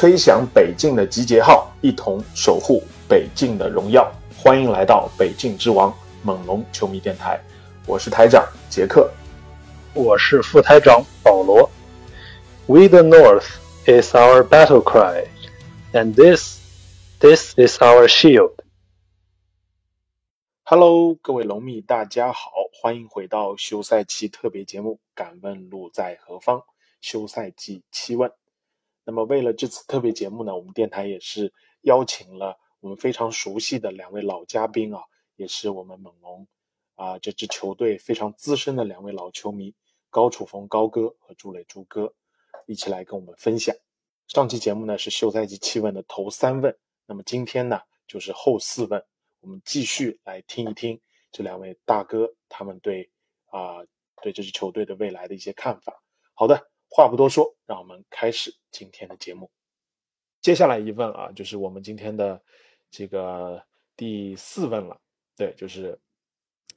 吹响北境的集结号，一同守护北境的荣耀。欢迎来到北境之王猛龙球迷电台，我是台长杰克。我是副台长保罗。We the North is our battle cry, and this, this is our shield. Hello，各位龙迷，大家好，欢迎回到休赛期特别节目《敢问路在何方》休赛季七问。那么，为了这次特别节目呢，我们电台也是邀请了我们非常熟悉的两位老嘉宾啊，也是我们猛龙啊这支球队非常资深的两位老球迷高楚峰高哥和朱磊朱哥，一起来跟我们分享。上期节目呢是休赛季七问的头三问，那么今天呢就是后四问，我们继续来听一听这两位大哥他们对啊、对这支球队的未来的一些看法。好的，话不多说，让我们开始今天的节目。接下来一问啊，就是我们今天的这个第四问了。对，就是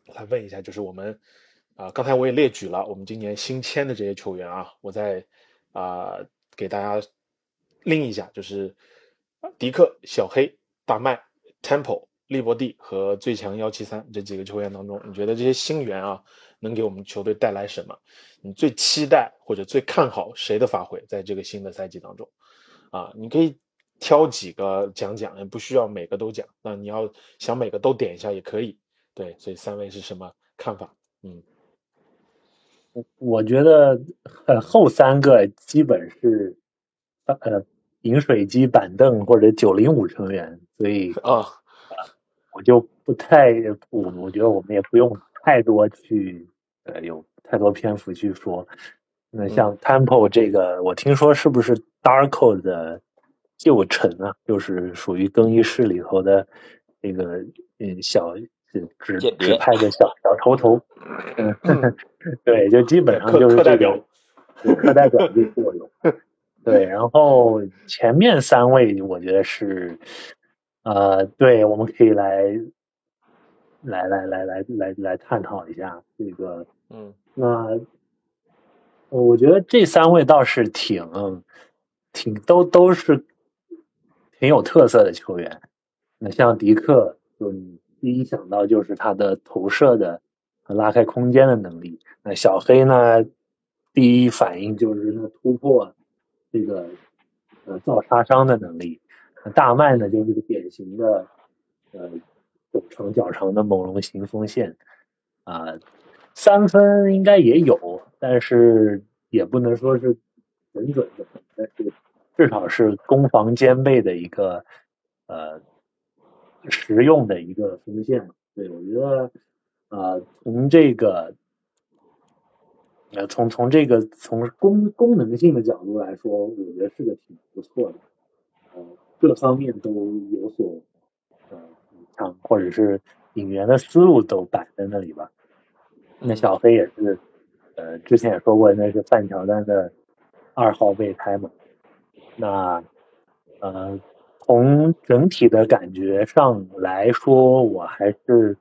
来问一下，就是我们啊、刚才我也列举了我们今年新签的这些球员啊，我再啊、给大家拎一下，就是迪克、小黑、大麦、Temple、利伯蒂和最强幺七三这几个球员当中，你觉得这些新援啊，能给我们球队带来什么？你最期待或者最看好谁的发挥在这个新的赛季当中？啊，你可以挑几个讲讲，也不需要每个都讲。那你要想每个都点一下也可以。对，所以三位是什么看法？嗯，我觉得呃后三个基本是呃饮水机板凳或者九零五成员，所以啊，我就不太我我觉得我们也不用太多去呃有太多篇幅去说。那像 Temple 这个，我听说是不是 Darko 的旧臣啊？就是属于更衣室里头的那个嗯小指指指派的小小头头。嗯，对，就基本上就是代表个课代表的作用。对，然后前面三位我觉得是，呃，对，我们可以来来来来来来来探讨一下这个。嗯那我觉得这三位倒是挺挺都都是挺有特色的球员。那像迪克，就你第一想到就是他的投射的和拉开空间的能力。那小黑呢，第一反应就是他突破这个呃造杀伤的能力。那大麦呢，就是个典型的呃手长脚长的猛龙型锋线啊、三分应该也有，但是也不能说是准准的，但是至少是攻防兼备的一个呃实用的一个锋线。对，我觉得呃从这个呃从从这个从功功能性的角度来说，我觉得是个挺不错的，呃各方面都有所补偿，或者是引援的思路都摆在那里吧。那小黑也是，呃，之前也说过，那是范乔丹的二号备胎嘛。那呃，从整体的感觉上来说，我还是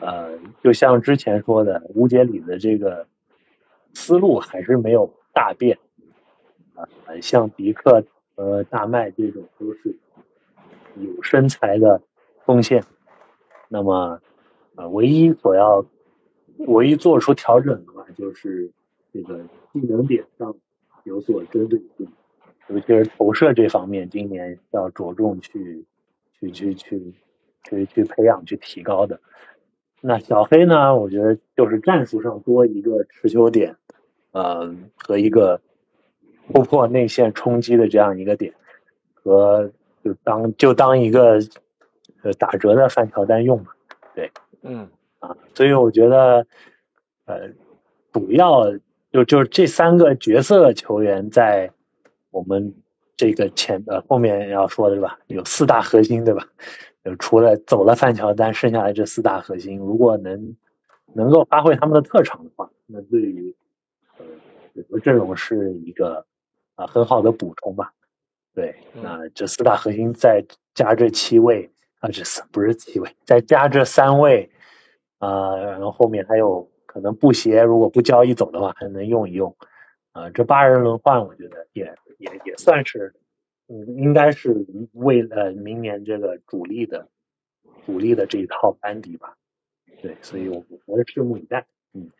呃，就像之前说的，吴杰里的这个思路还是没有大变啊、像迪克和大麦这种都是有身材的贡献。那么，呃，唯一所要唯一做出调整的话，就是这个技能点上有所针对性，尤其是投射这方面，今年要着重去去去去去去培养、去提高的。那小黑呢，我觉得就是战术上多一个持球点，呃，和一个突破内线冲击的这样一个点，和就当就当一个呃打折的范乔丹用嘛。对嗯啊，所以我觉得，呃，主要就就是这三个角色球员在我们这个前呃后面要说的是吧？有四大核心对吧？就除了走了范乔丹，剩下的这四大核心，如果能能够发挥他们的特长的话，那对于呃整个阵容是一个啊、很好的补充吧。对，那这四大核心再加这七位啊，这四不是七位，再加这三位啊、然后后面还有可能布鞋，如果不交易走的话，还能用一用啊、这八人轮换，我觉得也也也算是，嗯，应该是为了明年这个主力的主力的这一套班底吧。对，所以我我是拭目以待。嗯，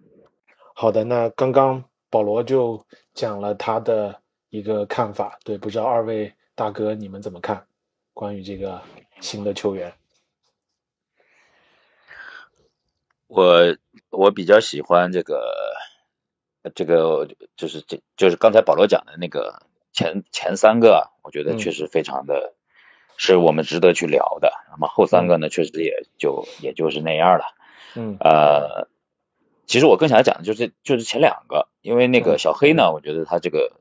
好的，那刚刚保罗就讲了他的一个看法，对，不知道二位大哥你们怎么看关于这个新的球员？我我比较喜欢这个这个就是这就是刚才保罗讲的那个前前三个啊，我觉得嗯确实非常的是我们值得去聊的。那么后三个呢，确实也就也就是那样了。嗯呃，其实我更想讲的就是就是前两个，因为那嗯个小黑呢，我觉得他这个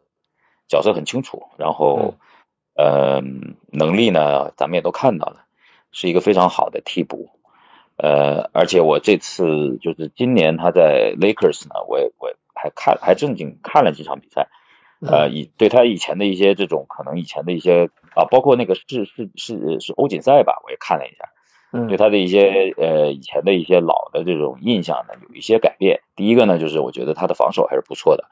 角色很清楚，然后呃能力呢，咱们也都看到了，是一个非常好的替补。呃，而且我这次就是今年他在 Lakers 呢，我也我也还看还正经看了几场比赛，呃，以对他以前的一些这种可能以前的一些啊，包括那个是是是是欧锦赛吧，我也看了一下，嗯。对他的一些呃以前的一些老的这种印象呢有一些改变。第一个呢，就是我觉得他的防守还是不错的，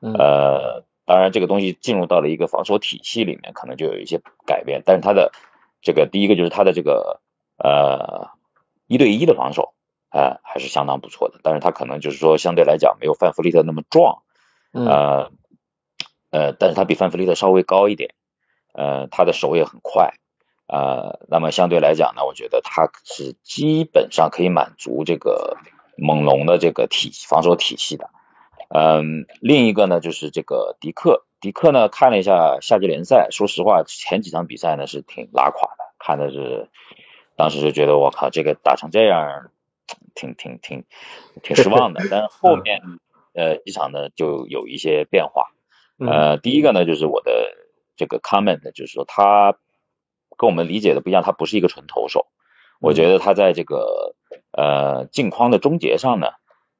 嗯。呃，当然这个东西进入到了一个防守体系里面，可能就有一些改变。但是他的这个第一个就是他的这个呃一对一的防守，呃还是相当不错的。但是他可能就是说相对来讲没有范弗利特那么壮，嗯呃呃，但是他比范弗利特稍微高一点，呃，他的手也很快，呃，那么相对来讲呢，我觉得他是基本上可以满足这个猛龙的这个体防守体系的。嗯，另一个呢就是这个迪克，迪克呢看了一下夏季联赛，说实话前几场比赛呢是挺拉垮的，看的是当时就觉得我靠这个打成这样，挺挺挺挺失望的。但是后面呃一场呢就有一些变化，嗯。呃，第一个呢就是我的这个 comment，就是说他跟我们理解的不一样，他不是一个纯投手，我觉得他在这个呃镜框的终结上呢，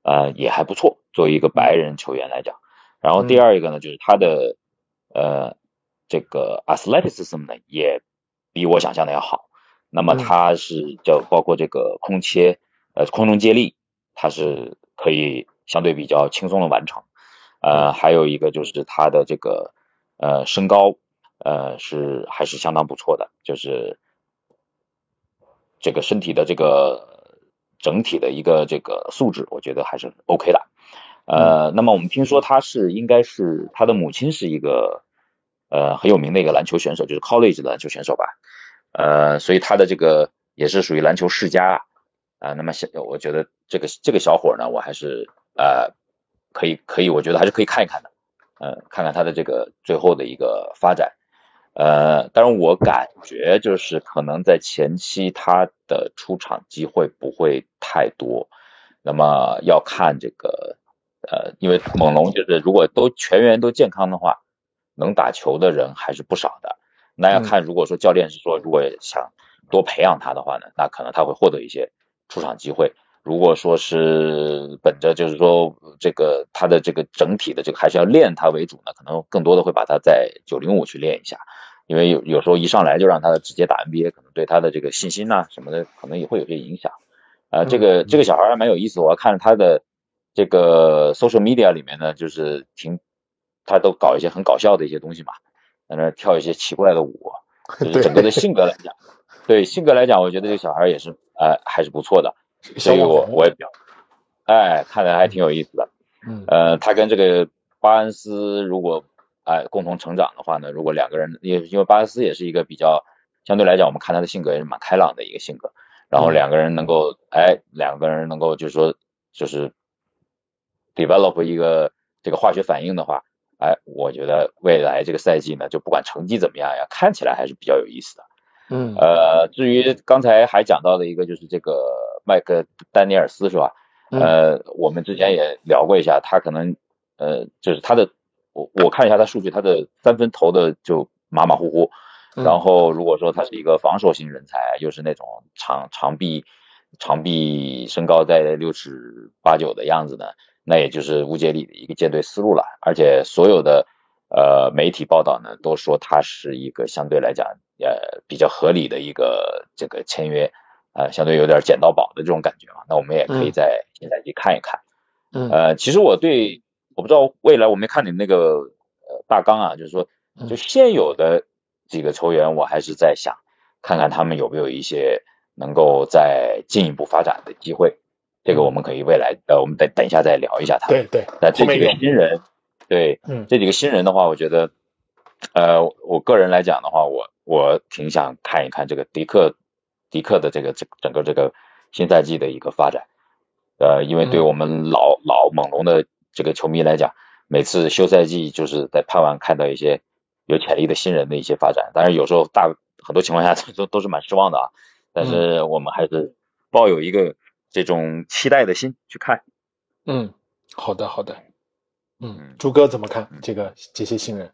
呃也还不错，作为一个白人球员来讲。然后第二一个呢，就是他的呃这个 athleticism 呢也比我想象的要好。那么嗯他是叫包括这个空切呃空中接力，他是可以相对比较轻松的完成。呃，还有一个就是他的这个呃身高呃是还是相当不错的，就是这个身体的这个整体的一个这个素质，我觉得还是 OK 的。呃，那么我们听说他是应该是他的母亲是一个呃很有名的一个篮球选手，就是 college 的篮球选手吧。呃，所以他的这个也是属于篮球世家啊。啊、那么小我觉得这个这个小伙呢，我还是呃可以可以，我觉得还是可以看一看的，呃，看看他的这个最后的一个发展。呃，但是我感觉就是可能在前期他的出场机会不会太多，那么要看这个呃，因为猛龙就是如果都全员都健康的话，能打球的人还是不少的。那要看如果说教练是说如果想多培养他的话呢，那可能他会获得一些出场机会。如果说是本着就是说这个他的这个整体的这个还是要练他为主呢，可能更多的会把他在九零五去练一下，因为有有时候一上来就让他直接打 NBA，可能对他的这个信心呐、什么的可能也会有些影响。呃，这个这个小孩还蛮有意思，我要看他的这个 social media 里面呢，就是挺他都搞一些很搞笑的一些东西嘛，在那跳一些奇怪的舞，就是整个的性格来讲，对性格来讲，我觉得这个小孩也是呃还是不错的。所以我我也比较，哎，看着还挺有意思的。嗯呃，他跟这个巴恩斯如果哎共同成长的话呢，如果两个人也因为巴恩斯也是一个比较相对来讲，我们看他的性格也是蛮开朗的一个性格，然后两个人能够哎两个人能够就是说就是 develop 一个这个化学反应的话，哎，我觉得未来这个赛季呢，就不管成绩怎么样呀，看起来还是比较有意思的。嗯呃，至于刚才还讲到的一个就是这个麦克丹尼尔斯是吧？嗯呃，我们之前也聊过一下，他可能呃，就是他的，我我看一下他数据，他的三分投的就马马虎虎。然后如果说他是一个防守型人才，又是那种长长臂长臂身高在六尺八九的样子呢，那也就是乌杰里的一个舰队思路了。而且所有的呃媒体报道呢，都说他是一个相对来讲呃比较合理的一个这个签约，呃相对有点捡到宝的这种感觉嘛。那我们也可以在现在去看一看。嗯，呃，其实我对我不知道未来我没看你那个呃大纲啊，就是说就现有的。几个球员，我还是在想，看看他们有没有一些能够再进一步发展的机会。这个我们可以未来呃，我们等等一下再聊一下他。对对。那这几个新人，对，嗯，这几个新人的话，我觉得，呃，我个人来讲的话，我我挺想看一看这个迪克迪克的这个这整个这个新赛季的一个发展。呃，因为对我们老老猛龙的这个球迷来讲，每次休赛季就是在盼望看到一些。有潜力的新人的一些发展，但是有时候大很多情况下都都是蛮失望的啊。但是我们还是抱有一个这种期待的心去看。嗯，好的好的。嗯，朱哥怎么看这个这些新人？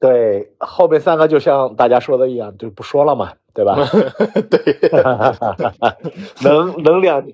对，后面三个就像大家说的一样，就不说了嘛，对吧？对，能能两。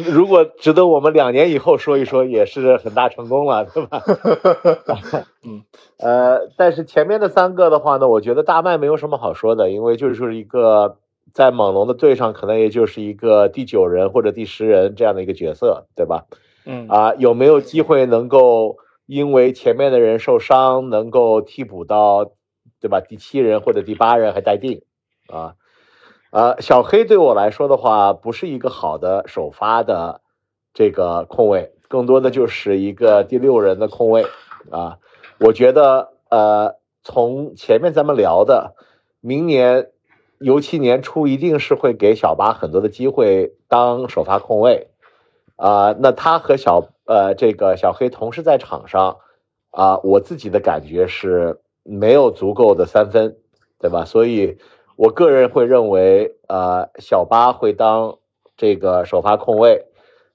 如果值得我们两年以后说一说，也是很大成功了，对吧？嗯，呃，但是前面的三个的话呢，我觉得大麦没有什么好说的，因为就是一个在猛龙的队上，可能也就是一个第九人或者第十人这样的一个角色，对吧？嗯，啊，有没有机会能够因为前面的人受伤，能够替补到，对吧？第七人或者第八人还待定啊。呃，小黑对我来说的话，不是一个好的首发的这个控卫，更多的就是一个第六人的控卫啊。我觉得，呃，从前面咱们聊的，明年尤其年初一定是会给小巴很多的机会当首发控卫啊。那他和小呃这个小黑同时在场上啊，我自己的感觉是没有足够的三分，对吧？所以。我个人会认为，呃，小巴会当这个首发控卫，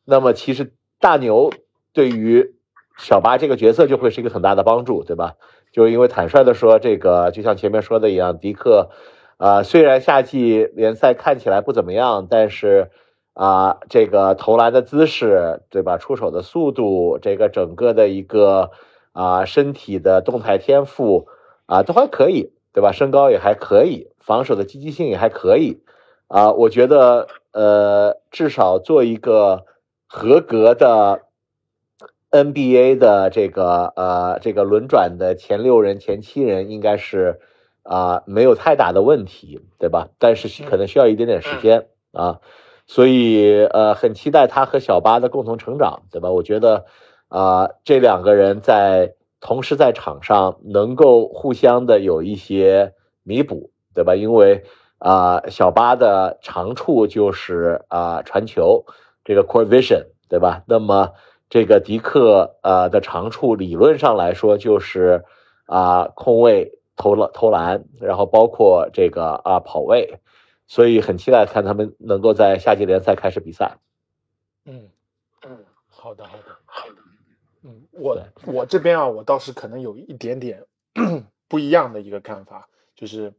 那么其实大牛对于小巴这个角色就会是一个很大的帮助，对吧？就因为坦率的说，这个就像前面说的一样，迪克，啊，虽然夏季联赛看起来不怎么样，但是啊，这个投篮的姿势，对吧？出手的速度，这个整个的一个啊身体的动态天赋啊都还可以，对吧？身高也还可以。防守的积极性也还可以，啊，我觉得，呃，至少做一个合格的 NBA 的这个，呃，这个轮转的前六人、前七人，应该是啊，没有太大的问题，对吧？但是可能需要一点点时间啊，所以，呃，很期待他和小巴的共同成长，对吧？我觉得，啊，这两个人在同时在场上能够互相的有一些弥补。对吧？因为啊，小巴的长处就是啊传球，这个 core vision，对吧？那么这个迪克呃的长处，理论上来说就是啊控卫投了投篮，然后包括这个啊跑位，所以很期待看他们能够在夏季联赛开始比赛。嗯嗯，好的好的，我我这边啊，我倒是可能有一点点 不一样的一个看法。就是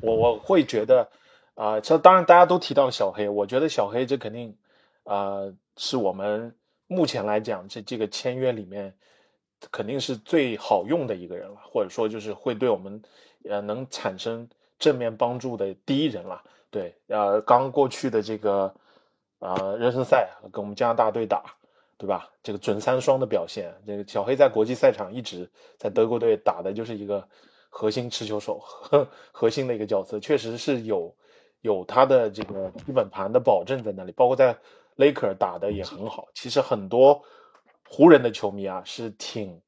我我会觉得啊，这当然大家都提到了小黑，我觉得小黑这肯定啊是我们目前来讲这这个签约里面肯定是最好用的一个人了，或者说就是会对我们呃能产生正面帮助的第一人了。对，呃，刚过去的这个啊热身赛跟我们加拿大队打，对吧？这个准三双的表现，这个小黑在国际赛场一直在德国队打的就是一个。核心持球手，核心的一个角色，确实是有有他的这个基本盘的保证在那里，包括在雷克打的也很好。其实很多湖人的球迷啊是挺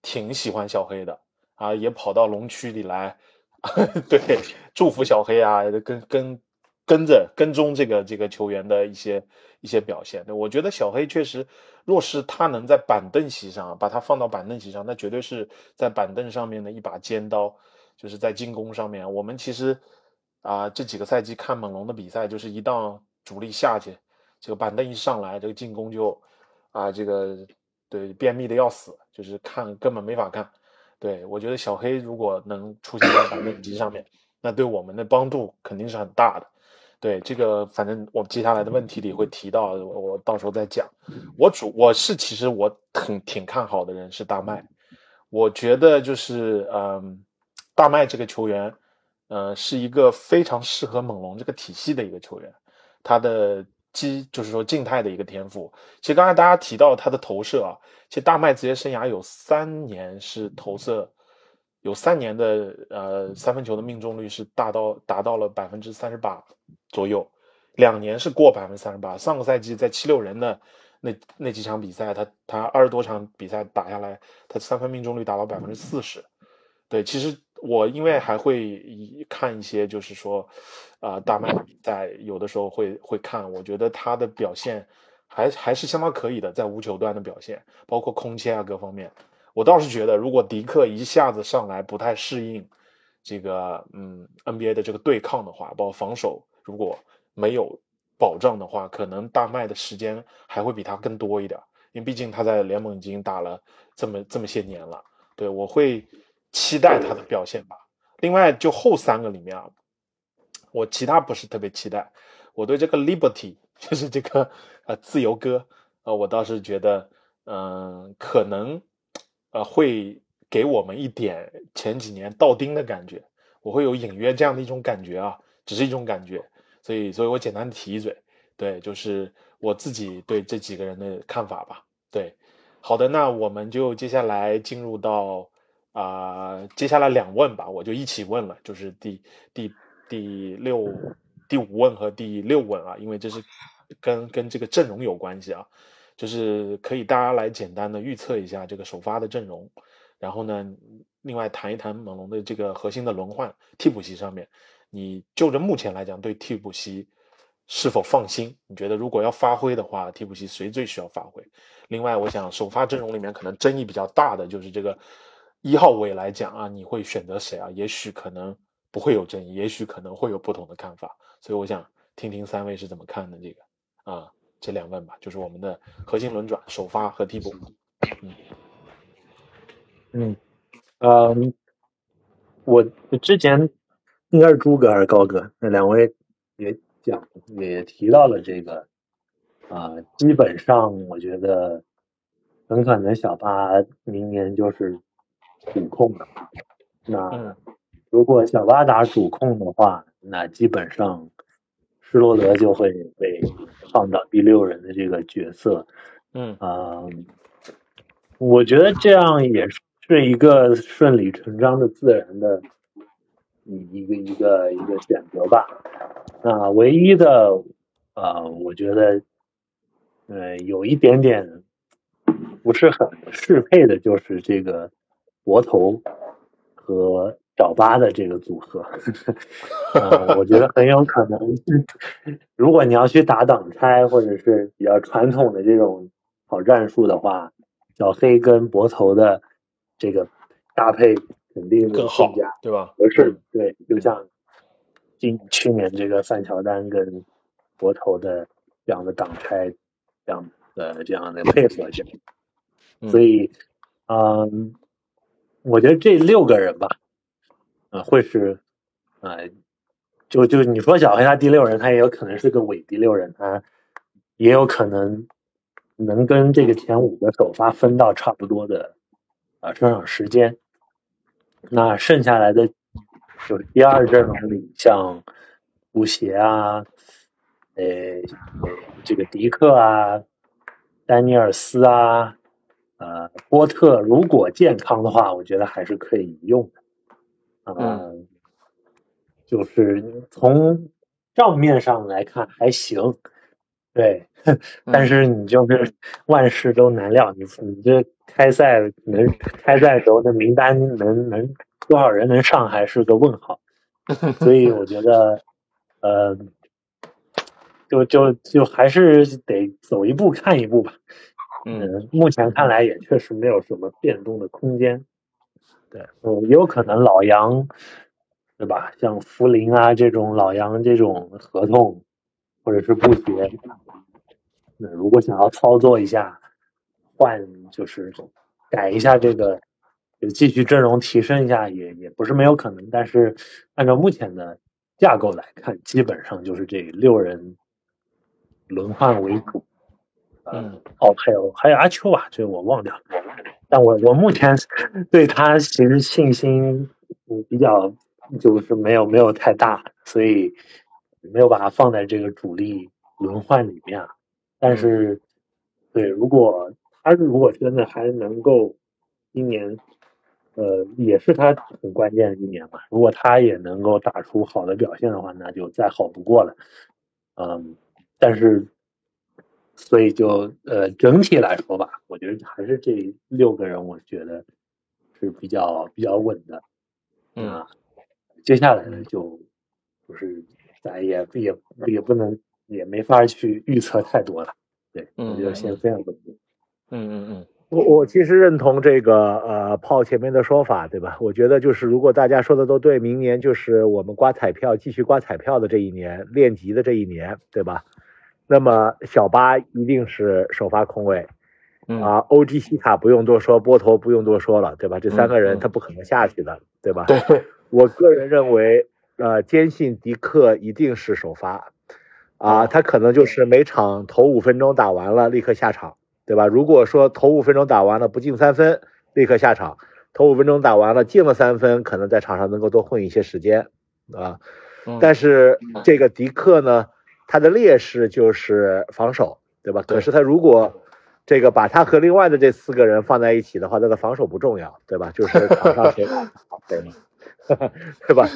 挺喜欢小黑的啊，也跑到龙区里来，对，祝福小黑啊，跟跟跟着跟踪这个这个球员的一些一些表现。我觉得小黑确实。若是他能在板凳席上把他放到板凳席上，那绝对是在板凳上面的一把尖刀，就是在进攻上面。我们其实啊，这几个赛季看猛龙的比赛，就是一到主力下去，这个板凳一上来，这个进攻就啊，这个对，便秘的要死，就是看根本没法看。对我觉得小黑如果能出现在板凳席上面，那对我们的帮助肯定是很大的。对这个，反正我接下来的问题里会提到，我到时候再讲。我主我是其实我挺挺看好的人是大麦，我觉得就是嗯，大麦这个球员，呃，是一个非常适合猛龙这个体系的一个球员，他的基就是说静态的一个天赋。其实刚才大家提到他的投射啊，其实大麦职业生涯有三年是投射。有三年的呃三分球的命中率是达到达到了百分之三十八左右，两年是过百分之三十八。上个赛季在七六人的那那几场比赛，他他二十多场比赛打下来，他三分命中率达到百分之四十。对，其实我因为还会看一些，就是说啊大麦比赛，有的时候会会看，我觉得他的表现还还是相当可以的，在无球端的表现，包括空切啊各方面。我倒是觉得，如果迪克一下子上来不太适应这个嗯 NBA 的这个对抗的话，包括防守如果没有保障的话，可能大麦的时间还会比他更多一点，因为毕竟他在联盟已经打了这么这么些年了。对我会期待他的表现吧。另外，就后三个里面啊，我其他不是特别期待。我对这个 Liberty 就是这个呃自由哥呃，我倒是觉得嗯可能。呃，会给我们一点前几年倒钉的感觉，我会有隐约这样的一种感觉啊，只是一种感觉，所以，所以我简单的提一嘴，对，就是我自己对这几个人的看法吧。对，好的，那我们就接下来进入到啊，接下来两问吧，我就一起问了，就是第第第六、第五问和第六问啊，因为这是跟跟这个阵容有关系啊。就是可以大家来简单的预测一下这个首发的阵容，然后呢，另外谈一谈猛龙的这个核心的轮换替补席上面，你就着目前来讲对替补席是否放心？你觉得如果要发挥的话，替补席谁最需要发挥？另外，我想首发阵容里面可能争议比较大的就是这个一号位来讲啊，你会选择谁啊？也许可能不会有争议，也许可能会有不同的看法，所以我想听听三位是怎么看的这个啊。这两问吧，就是我们的核心轮转、首发和替补。嗯嗯嗯，我之前应该是朱哥还是高哥，那两位也讲也提到了这个啊，基本上我觉得很可能小巴明年就是主控了。那如果小巴打主控的话，那基本上。施罗德就会被放到第六人的这个角色，嗯啊，我觉得这样也是一个顺理成章的、自然的一个一个一个选择吧。那唯一的啊，我觉得呃有一点点不是很适配的，就是这个博头和。小巴的这个组合，呃，我觉得很有可能，如果你要去打挡拆或者是比较传统的这种跑战术的话，小黑跟博头的这个搭配肯定更好，对吧？合适，对，就像今去年这个范乔丹跟博头的这样的挡拆这样的这样的配合下，所以，嗯，我觉得这六个人吧。啊，会是，啊，就就你说小黑他第六人，他也有可能是个伪第六人，他也有可能能跟这个前五个首发分到差不多的啊出场时间。那剩下来的就是第二阵容里，像布鞋啊，呃，这个迪克啊，丹尼尔斯啊，呃，波特，如果健康的话，我觉得还是可以用的。嗯，就是从账面上来看还行，对，但是你就是万事都难料，你你这开赛能开赛时候的名单能能多少人能上还是个问号，所以我觉得，呃，就就就还是得走一步看一步吧。嗯，目前看来也确实没有什么变动的空间。对，嗯，也有可能老杨，对吧？像福林啊这种老杨这种合同，或者是布鞋，那如果想要操作一下，换就是改一下这个，就继续阵容提升一下也也不是没有可能。但是按照目前的架构来看，基本上就是这六人轮换为主。嗯，哦，还有还有阿秋吧，这我忘掉了。但我我目前对他其实信心嗯比较就是没有没有太大，所以没有把它放在这个主力轮换里面。但是，对，如果他如果真的还能够今年，呃，也是他很关键的一年嘛。如果他也能够打出好的表现的话，那就再好不过了。嗯，但是。所以就呃整体来说吧，我觉得还是这六个人，我觉得是比较比较稳的。嗯，接下来呢，就就是咱也也也不能也没法去预测太多了。对，我觉得先这样稳定。嗯嗯嗯，我我其实认同这个呃炮前面的说法，对吧？我觉得就是如果大家说的都对，明年就是我们刮彩票继续刮彩票的这一年，练级的这一年，对吧？那么小巴一定是首发空位，啊，OG 西卡不用多说，波头不用多说了，对吧？这三个人他不可能下去的，对吧？对，我个人认为，呃，坚信迪克一定是首发，啊，他可能就是每场头五分钟打完了立刻下场，对吧？如果说头五分钟打完了不进三分，立刻下场；头五分钟打完了进了三分，可能在场上能够多混一些时间，啊，但是这个迪克呢？他的劣势就是防守，对吧？可是他如果这个把他和另外的这四个人放在一起的话，他的防守不重要，对吧？就是场上谁 打谁嘛，对吧？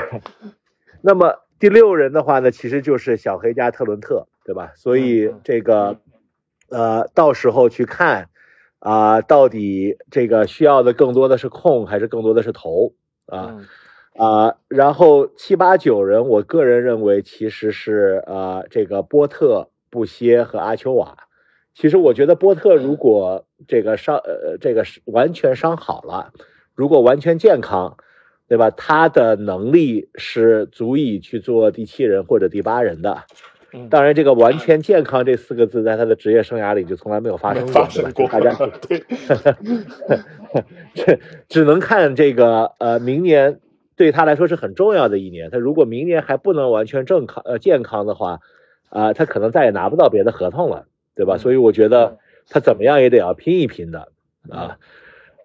那么第六人的话呢，其实就是小黑加特伦特，对吧？所以这个呃，到时候去看啊，到底这个需要的更多的是控还是更多的是投啊？啊，然后七八九人，我个人认为其实是呃这个波特、布歇和阿丘瓦。其实我觉得波特如果这个伤呃这个是完全伤好了，如果完全健康，对吧？他的能力是足以去做第七人或者第八人的。当然，这个完全健康这四个字在他的职业生涯里就从来没有发生过，对吧？大家 对，只只能看这个呃明年。对他来说是很重要的一年。他如果明年还不能完全正康呃健康的话，啊，他可能再也拿不到别的合同了，对吧？所以我觉得他怎么样也得要拼一拼的啊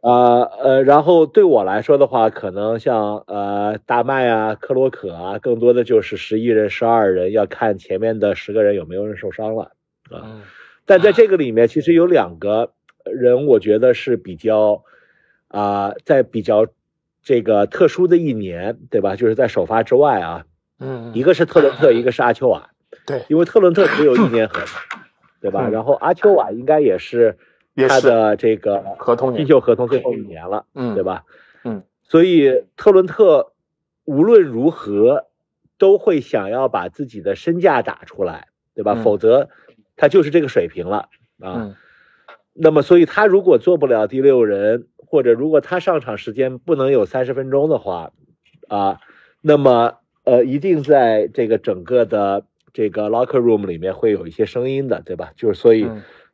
啊呃，然后对我来说的话，可能像呃大麦啊、克洛可啊，更多的就是十一人、十二人，要看前面的十个人有没有人受伤了啊。但在这个里面，其实有两个人，我觉得是比较啊，在比较。这个特殊的一年，对吧？就是在首发之外啊，嗯，一个是特伦特，一个是阿丘瓦，对，因为特伦特只有一年合同，对吧？然后阿丘瓦应该也是他的这个合同新秀合同最后一年了，嗯，对吧？嗯，所以特伦特无论如何都会想要把自己的身价打出来，对吧？否则他就是这个水平了啊。那么，所以他如果做不了第六人。或者如果他上场时间不能有三十分钟的话，啊，那么呃，一定在这个整个的这个 locker room 里面会有一些声音的，对吧？就是所以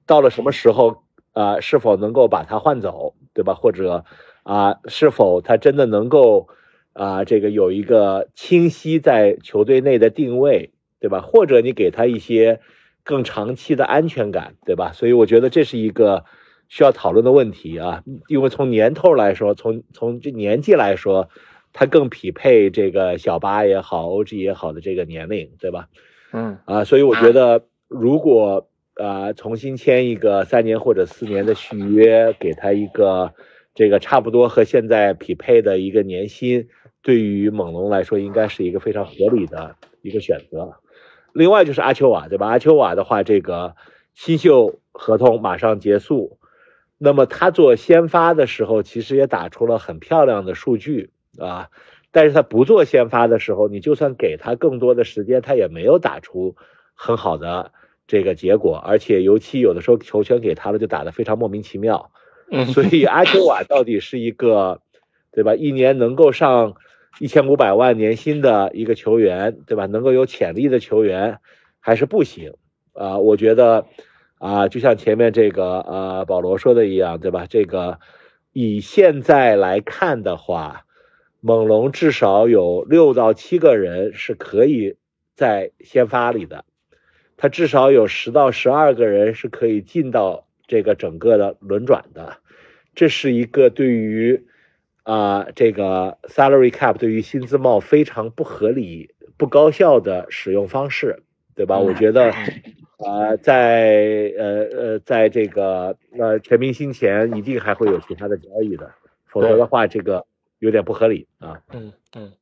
到了什么时候啊，是否能够把他换走，对吧？或者啊，是否他真的能够啊，这个有一个清晰在球队内的定位，对吧？或者你给他一些更长期的安全感，对吧？所以我觉得这是一个。需要讨论的问题啊，因为从年头来说，从从这年纪来说，他更匹配这个小巴也好，OG 也好的这个年龄，对吧？嗯啊，所以我觉得，如果啊重新签一个三年或者四年的续约，给他一个这个差不多和现在匹配的一个年薪，对于猛龙来说，应该是一个非常合理的一个选择。另外就是阿丘瓦，对吧？阿丘瓦的话，这个新秀合同马上结束。那么他做先发的时候，其实也打出了很漂亮的数据啊，但是他不做先发的时候，你就算给他更多的时间，他也没有打出很好的这个结果，而且尤其有的时候球权给他了，就打得非常莫名其妙。嗯，所以阿丘瓦 到底是一个，对吧？一年能够上一千五百万年薪的一个球员，对吧？能够有潜力的球员，还是不行啊？我觉得。啊，就像前面这个呃保罗说的一样，对吧？这个以现在来看的话，猛龙至少有六到七个人是可以在先发里的，他至少有十到十二个人是可以进到这个整个的轮转的，这是一个对于啊这个 salary cap 对于薪资帽非常不合理、不高效的使用方式，对吧？我觉得。啊，在呃呃，在这个呃全明星前，一定还会有其他的交易的，否则的话，这个有点不合理啊。嗯嗯。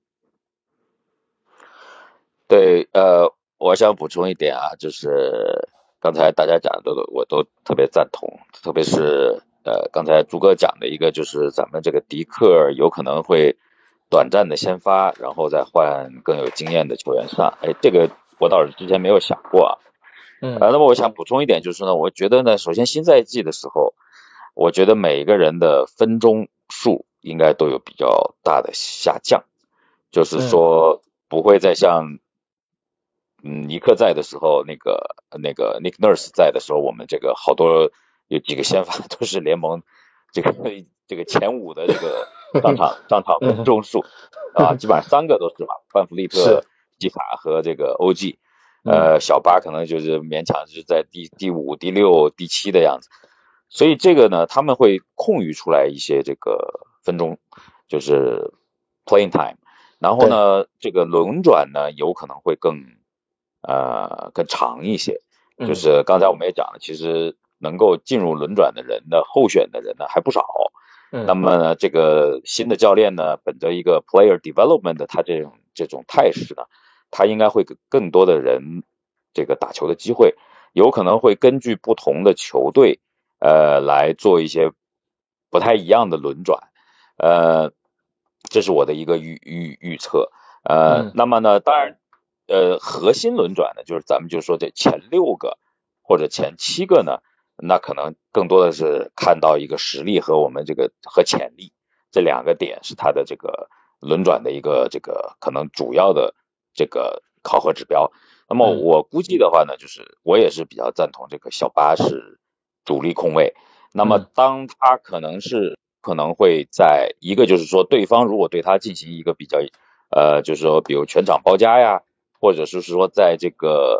对，呃，我想补充一点啊，就是刚才大家讲的，我都特别赞同，特别是呃，刚才朱哥讲的一个，就是咱们这个迪克有可能会短暂的先发，然后再换更有经验的球员上。哎，这个我倒是之前没有想过啊。嗯，那么我想补充一点，就是呢，我觉得呢，首先新赛季的时候，我觉得每个人的分钟数应该都有比较大的下降，就是说不会再像嗯尼克在的时候，那个那个 Nick Nurse 在的时候，我们这个好多有几个先发 都是联盟这个这个前五的这个上场上场分钟数 啊，基本上三个都是吧，范弗利特、基法和这个 OG。呃，小巴可能就是勉强是在第第五、第六、第七的样子，所以这个呢，他们会空余出来一些这个分钟，就是 playing time，然后呢，这个轮转呢有可能会更呃更长一些，就是刚才我们也讲了，其实能够进入轮转的人的候选的人呢还不少，那么呢，这个新的教练呢，本着一个 player development 的他这种这种态势呢。他应该会给更多的人这个打球的机会，有可能会根据不同的球队呃来做一些不太一样的轮转，呃，这是我的一个预预预测，呃，那么呢，当然呃核心轮转呢，就是咱们就说这前六个或者前七个呢，那可能更多的是看到一个实力和我们这个和潜力。这两个点是他的这个轮转的一个这个可能主要的。这个考核指标，那么我估计的话呢，就是我也是比较赞同这个小巴是主力控卫。那么当他可能是可能会在一个就是说对方如果对他进行一个比较呃，就是说比如全场包夹呀，或者是说在这个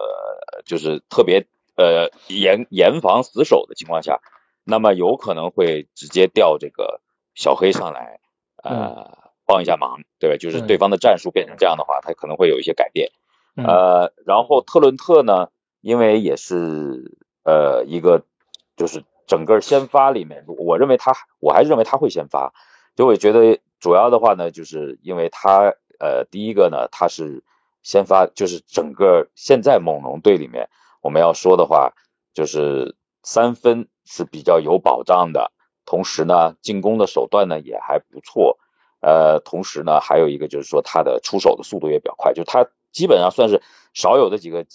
就是特别呃严严防死守的情况下，那么有可能会直接调这个小黑上来呃。帮一下忙，对吧？就是对方的战术变成这样的话，他可能会有一些改变。呃，然后特伦特呢，因为也是呃一个，就是整个先发里面，我认为他，我还是认为他会先发。就我觉得主要的话呢，就是因为他呃第一个呢，他是先发，就是整个现在猛龙队里面我们要说的话，就是三分是比较有保障的，同时呢，进攻的手段呢也还不错。呃，同时呢，还有一个就是说他的出手的速度也比较快，就他基本上算是少有的几个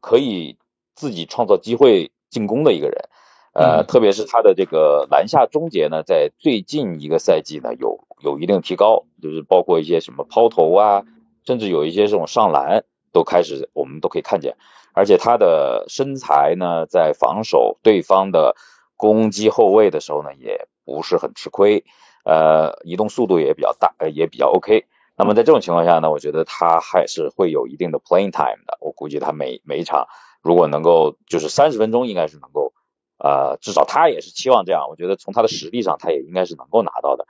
可以自己创造机会进攻的一个人。呃，特别是他的这个篮下终结呢，在最近一个赛季呢有有一定提高，就是包括一些什么抛投啊，甚至有一些这种上篮都开始我们都可以看见。而且他的身材呢，在防守对方的攻击后卫的时候呢，也不是很吃亏。呃，移动速度也比较大，呃，也比较 OK。那么在这种情况下呢，我觉得他还是会有一定的 playing time 的。我估计他每每一场如果能够就是三十分钟，应该是能够，呃，至少他也是期望这样。我觉得从他的实力上，他也应该是能够拿到的。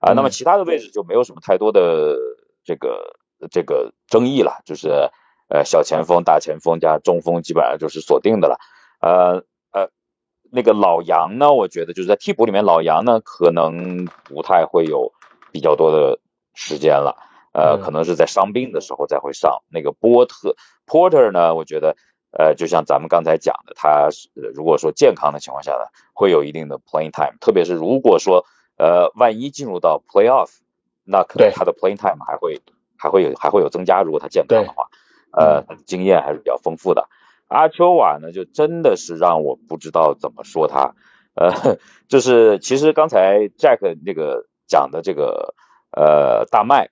啊，那么其他的位置就没有什么太多的这个这个争议了，就是呃小前锋、大前锋加中锋，基本上就是锁定的了。呃。那个老杨呢？我觉得就是在替补里面，老杨呢可能不太会有比较多的时间了，呃，可能是在伤病的时候再会上。那个波特 Porter 呢，我觉得呃，就像咱们刚才讲的，他如果说健康的情况下呢，会有一定的 playing time，特别是如果说呃，万一进入到 playoff，那可能他的 playing time 还会还会有还会有增加。如果他健康的话，呃，经验还是比较丰富的。阿丘瓦呢，就真的是让我不知道怎么说他，呃，就是其实刚才 Jack 那个讲的这个呃大麦，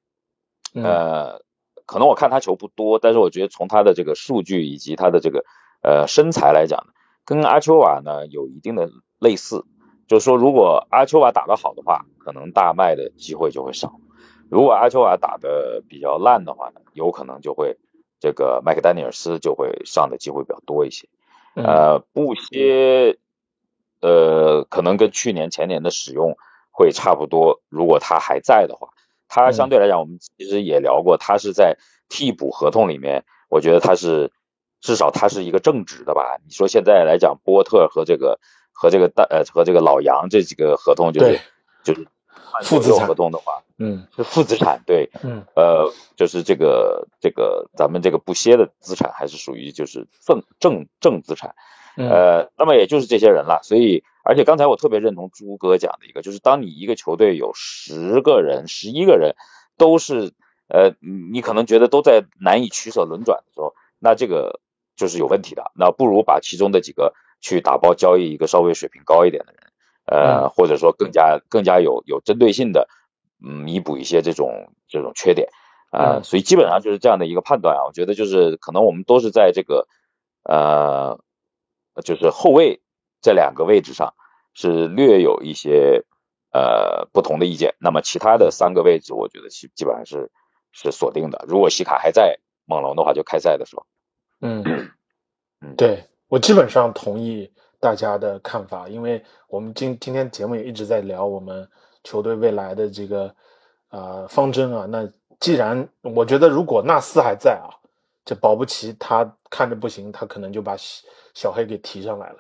呃，可能我看他球不多，但是我觉得从他的这个数据以及他的这个呃身材来讲呢，跟阿丘瓦呢有一定的类似，就是说如果阿丘瓦打得好的话，可能大麦的机会就会少；如果阿丘瓦打得比较烂的话呢，有可能就会这个麦克丹尼尔斯就会上的机会比较多一些。呃，布歇，呃，可能跟去年前年的使用会差不多。如果他还在的话，他相对来讲，我们其实也聊过，他是在替补合同里面，我觉得他是至少他是一个正职的吧。你说现在来讲，波特和这个和这个大呃和这个老杨这几个合同就是就是负资产合同的话，嗯，是负资产对，嗯，呃，就是这个这个咱们这个不歇的资产还是属于就是正正正资产，呃，那么也就是这些人了。所以，而且刚才我特别认同朱哥讲的一个，就是当你一个球队有十个人、十一个人都是呃，你可能觉得都在难以取舍轮转的时候，那这个就是有问题的。那不如把其中的几个去打包交易一个稍微水平高一点的人，呃，或者说更加更加有有针对性的。嗯，弥补一些这种这种缺点啊，所以基本上就是这样的一个判断啊。我觉得就是可能我们都是在这个呃，就是后卫这两个位置上是略有一些呃不同的意见。那么其他的三个位置，我觉得基基本上是是锁定的。如果西卡还在猛龙的话，就开赛的时候。嗯嗯，对我基本上同意大家的看法，因为我们今今天节目也一直在聊我们。球队未来的这个呃方针啊，那既然我觉得如果纳斯还在啊，这保不齐他看着不行，他可能就把小黑给提上来了。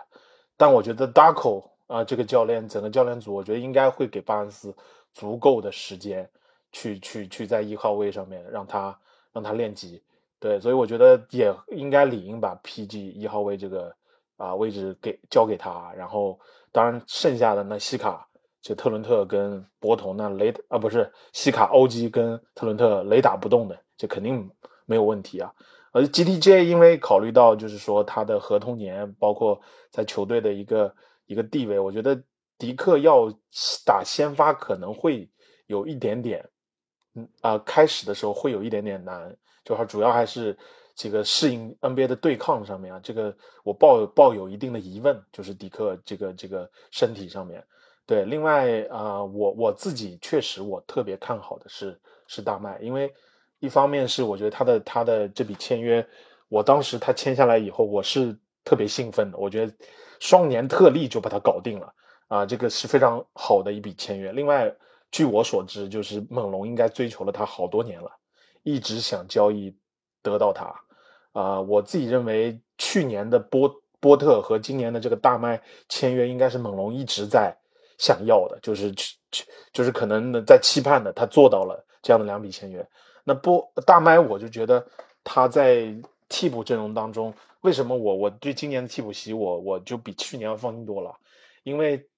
但我觉得 Darko 啊这个教练，整个教练组，我觉得应该会给巴恩斯足够的时间去去去在一号位上面让他让他练级。对，所以我觉得也应该理应把 PG 一号位这个啊位置给交给他。然后当然剩下的那西卡。就特伦特跟博头那雷啊不是西卡欧基跟特伦特雷打不动的，这肯定没有问题啊。而 GTJ 因为考虑到就是说他的合同年，包括在球队的一个一个地位，我觉得迪克要打先发可能会有一点点，嗯啊开始的时候会有一点点难，就他主要还是这个适应 NBA 的对抗上面啊，这个我抱抱有一定的疑问，就是迪克这个这个身体上面。对，另外啊，我我自己确实我特别看好的是是大麦，因为一方面是我觉得他的他的这笔签约，我当时他签下来以后，我是特别兴奋的，我觉得双年特例就把他搞定了啊，这个是非常好的一笔签约。另外，据我所知，就是猛龙应该追求了他好多年了，一直想交易得到他啊。我自己认为去年的波波特和今年的这个大麦签约，应该是猛龙一直在。想要的就是去去，就是可能在期盼的，他做到了这样的两笔签约。那波大麦，我就觉得他在替补阵容当中，为什么我我对今年的替补席我我就比去年要放心多了？因为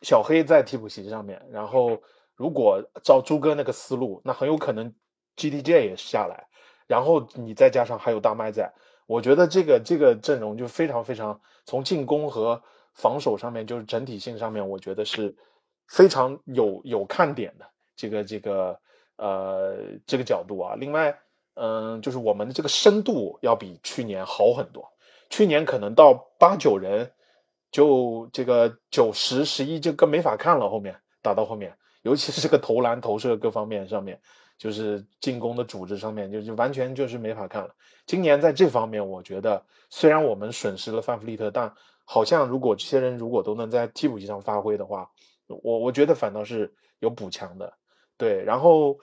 小黑在替补席上面，然后如果照朱哥那个思路，那很有可能 GDJ 也下来，然后你再加上还有大麦在，我觉得这个这个阵容就非常非常从进攻和。防守上面就是整体性上面，我觉得是非常有有看点的这个这个呃这个角度啊。另外，嗯，就是我们的这个深度要比去年好很多。去年可能到八九人就这个九十十一就更没法看了。后面打到后面，尤其是这个投篮投射各方面上面，就是进攻的组织上面，就就完全就是没法看了。今年在这方面，我觉得虽然我们损失了范弗利特，但好像如果这些人如果都能在替补席上发挥的话，我我觉得反倒是有补强的，对。然后，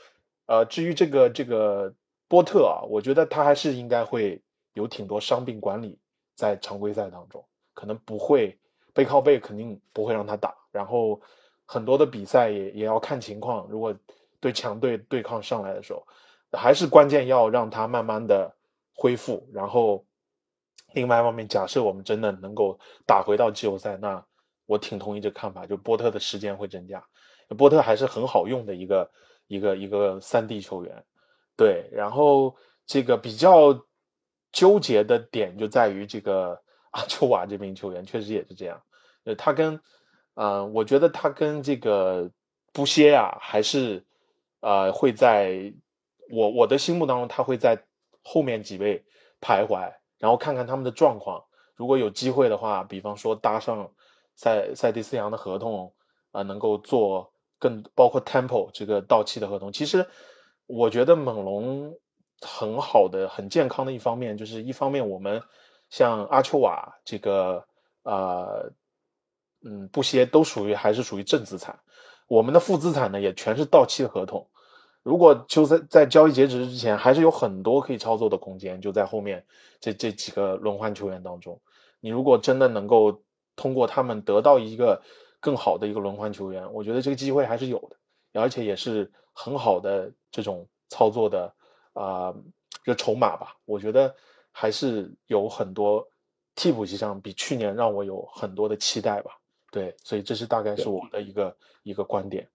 呃，至于这个这个波特啊，我觉得他还是应该会有挺多伤病管理在常规赛当中，可能不会背靠背，肯定不会让他打。然后很多的比赛也也要看情况，如果对强队对抗上来的时候，还是关键要让他慢慢的恢复，然后。另外一方面，假设我们真的能够打回到季后赛，那我挺同意这看法，就波特的时间会增加。波特还是很好用的一个一个一个三 D 球员，对。然后这个比较纠结的点就在于这个阿丘瓦这名球员，确实也是这样。呃，他跟，嗯，我觉得他跟这个布歇啊，还是呃会在我我的心目当中，他会在后面几位徘徊。然后看看他们的状况，如果有机会的话，比方说搭上塞塞蒂斯扬的合同啊、能够做更包括 Temple 这个到期的合同，其实我觉得猛龙很好的、很健康的一方面，就是一方面我们像阿丘瓦这个呃嗯布歇都属于还是属于正资产，我们的负资产呢也全是到期的合同。如果就在在交易截止之前，还是有很多可以操作的空间，就在后面这这几个轮换球员当中，你如果真的能够通过他们得到一个更好的一个轮换球员，我觉得这个机会还是有的，而且也是很好的这种操作的啊、这筹码吧。我觉得还是有很多替补席上比去年让我有很多的期待吧。对，所以这是大概是我的一个一个观点。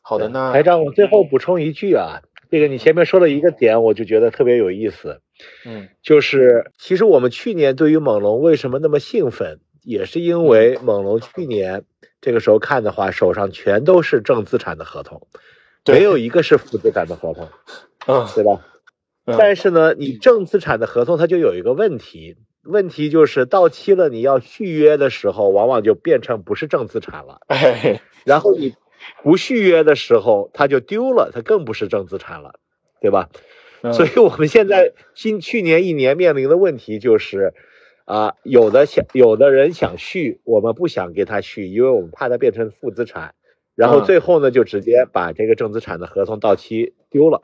好的，那台长，我最后补充一句啊，这个你前面说了一个。点，我就觉得特别有意思，嗯。就是其实我们去年对于猛龙为什么那么兴奋，也是因为猛龙去年这个时候看的话，手上全都是正资产的合同，对没有一个是负资产的合同，嗯对吧？嗯。但是呢，你正资产的合同它就有一个问题，问题就是到期了，你要续约的时候，往往就变成不是正资产了。哎，然后你不续约的时候，它就丢了，它更不是正资产了，对吧？嗯所以我们现在今去年一年面临的问题就是，啊、有的想有的人想续，我们不想给他续，因为我们怕他变成负资产，然后嗯最后呢就直接把这个正资产的合同到期丢了。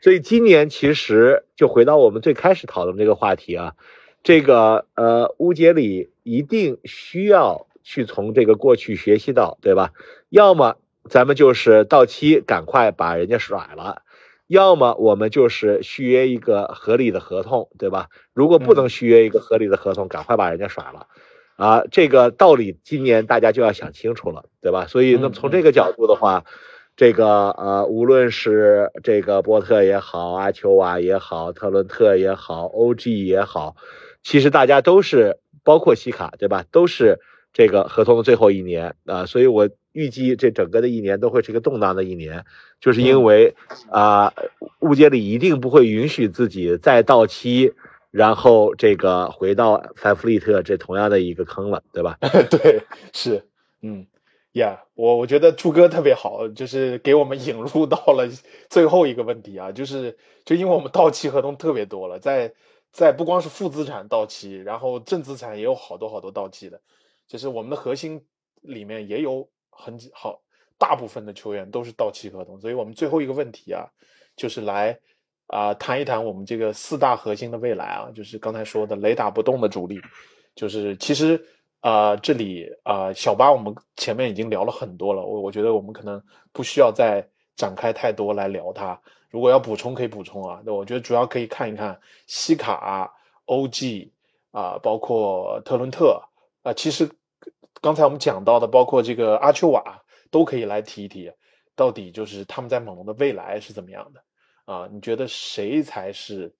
所以今年其实就回到我们最开始讨论这个话题啊，这个呃乌杰里一定需要去从这个过去学习到，对吧？要么咱们就是到期赶快把人家甩了，要么我们就是续约一个合理的合同，对吧？如果不能续约一个合理的合同，赶快把人家甩了。啊，这个道理今年大家就要想清楚了，对吧？所以，那么从这个角度的话，这个呃，无论是这个波特也好，阿丘瓦也好，特伦特也好，OG 也好，其实大家都是包括西卡，对吧？都是这个合同的最后一年啊、所以我预计这整个的一年都会是一个动荡的一年，就是因为啊，乌杰里一定不会允许自己再到期。然后这个回到范弗利特这同样的一个坑了，对吧？对，是，嗯，呀、我我觉得朱哥特别好，就是给我们引入到了最后一个问题啊，就是就因为我们到期合同特别多了，在在不光是负资产到期，然后正资产也有好多好多到期的，就是我们的核心里面也有很好大部分的球员都是到期合同，所以我们最后一个问题啊，就是来啊、谈一谈我们这个四大核心的未来啊，就是刚才说的雷打不动的主力，就是其实啊、这里啊、小巴我们前面已经聊了很多了，我我觉得我们可能不需要再展开太多来聊它。如果要补充可以补充啊，那我觉得主要可以看一看西卡、OG 啊、包括特伦特啊、其实刚才我们讲到的，包括这个阿丘瓦都可以来提一提，到底就是他们在猛龙的未来是怎么样的啊？你觉得谁才是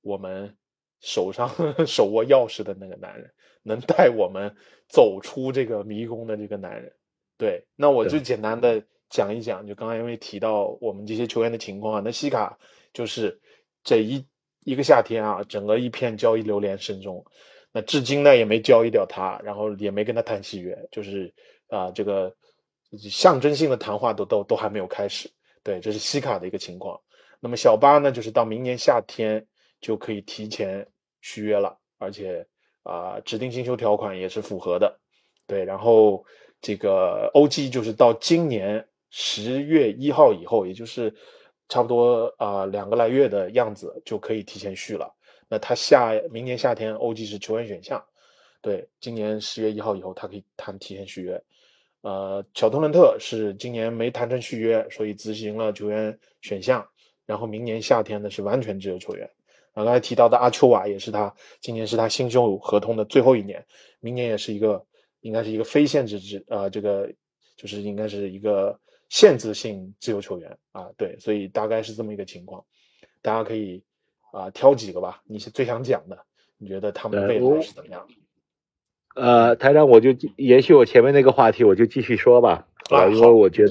我们手上 手握钥匙的那个男人，能带我们走出这个迷宫的这个男人？对，那我就简单的讲一讲，就刚才因为提到我们这些球员的情况啊，那西卡就是这一一个夏天啊，整个一片交易流连声中，那至今呢也没交易掉他，然后也没跟他谈续约，就是啊、这个象征性的谈话都都都还没有开始。对，这是西卡的一个情况。那么小巴呢，就是到明年夏天就可以提前续约了，而且啊、指定新秀条款也是符合的。对，然后这个 OG 就是到今年十月一号以后，也就是差不多啊、两个来月的样子就可以提前续了。那他下明年夏天 OG 是球员选项，对，今年十月一号以后他可以谈提前续约。呃，小特伦特是今年没谈成续约，所以执行了球员选项，然后明年夏天呢是完全自由球员。啊，刚才提到的阿丘瓦也是他今年是他新秀合同的最后一年，明年也是一个应该是一个非限制制啊、这个就是应该是一个限制性自由球员啊，对，所以大概是这么一个情况，大家可以啊、挑几个吧，你是最想讲的，你觉得他们的未来是怎么样的？呃，台长，我就继延续我前面那个话题，我就继续说吧。啊呃，因为我觉得，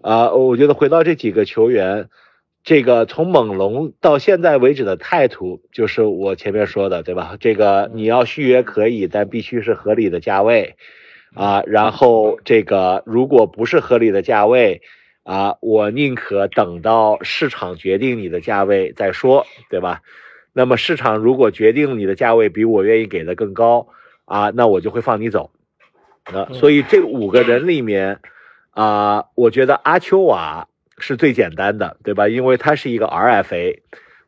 啊、我觉得回到这几个球员，这个从猛龙到现在为止的态度，就是我前面说的，对吧？这个你要续约可以，但必须是合理的价位啊。然后这个如果不是合理的价位啊，我宁可等到市场决定你的价位再说，对吧？那么市场如果决定你的价位比我愿意给的更高啊，那我就会放你走。啊，所以这五个人里面啊，我觉得阿丘瓦。是最简单的，对吧？因为他是一个 RFA，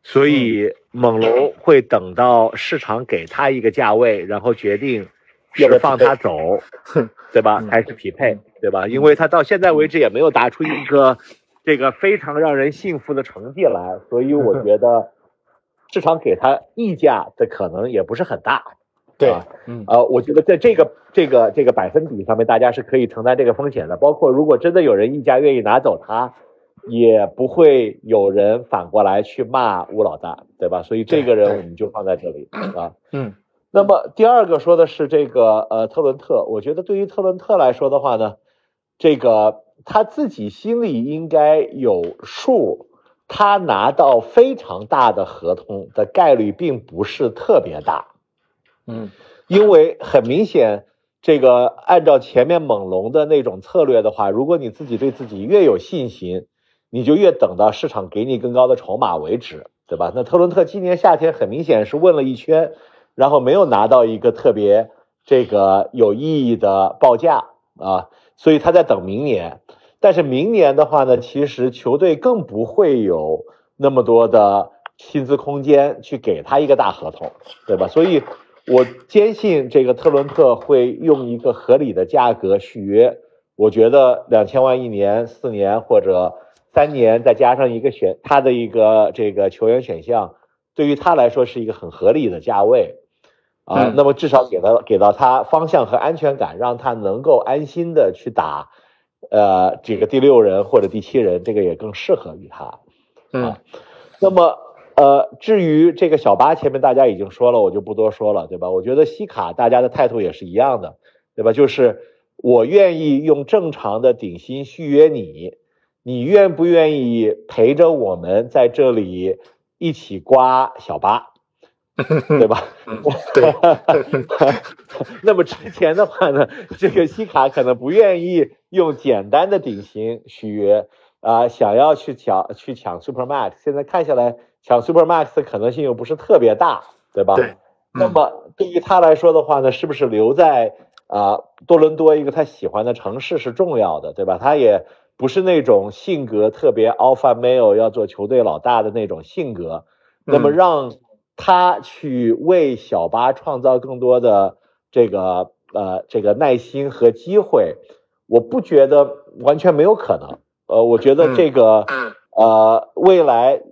所以猛龙会等到市场给他一个价位，然后决定是放他走，对吧？还是匹配，对吧？因为他到现在为止也没有打出一个 这个非常让人信服的成绩来，所以我 觉得市场给他溢价的可能也不是很大。对，嗯，呃，我觉得在这个这个这个百分比上面，大家是可以承担这个风险的。包括如果真的有人溢价愿意拿走他。也不会有人反过来去骂吴老大，对吧？所以这个人我们就放在这里啊。嗯。那么第二个说的是这个呃特伦特，我觉得对于特伦特来说的话呢，这个他自己心里应该有数，他拿到非常大的合同的概率并不是特别大。嗯。因为很明显，这个按照前面猛龙的那种策略的话，如果你自己对自己越有信心。你就越等到市场给你更高的筹码为止，对吧？那特伦特今年夏天很明显是问了一圈，然后没有拿到一个特别这个有意义的报价啊，所以他在等明年。但是明年的话呢，其实球队更不会有那么多的薪资空间去给他一个大合同，对吧？所以我坚信这个特伦特会用一个合理的价格续约。我觉得两千万一年、四年或者。三年再加上一个选他的一个这个球员选项，对于他来说是一个很合理的价位啊。那么至少给到给到他方向和安全感，让他能够安心的去打，呃，这个第六人或者第七人，这个也更适合于他啊。那么呃，至于这个小巴前面大家已经说了，我就不多说了，对吧？我觉得西卡大家的态度也是一样的，对吧？就是我愿意用正常的顶薪续约你。你愿不愿意陪着我们在这里一起刮小巴，对吧？对。那么之前的话呢，这个西卡可能不愿意用简单的顶薪续约啊，想要去抢去抢 Super Max，现在看下来抢 Super Max 的可能性又不是特别大，对吧？对。那么对于他来说的话呢，是不是留在啊多伦多一个他喜欢的城市是重要的，对吧？他也。不是那种性格特别 alpha male 要做球队老大的那种性格，那么让他去为小巴创造更多的这个呃这个耐心和机会，我不觉得完全没有可能。呃，我觉得这个呃未来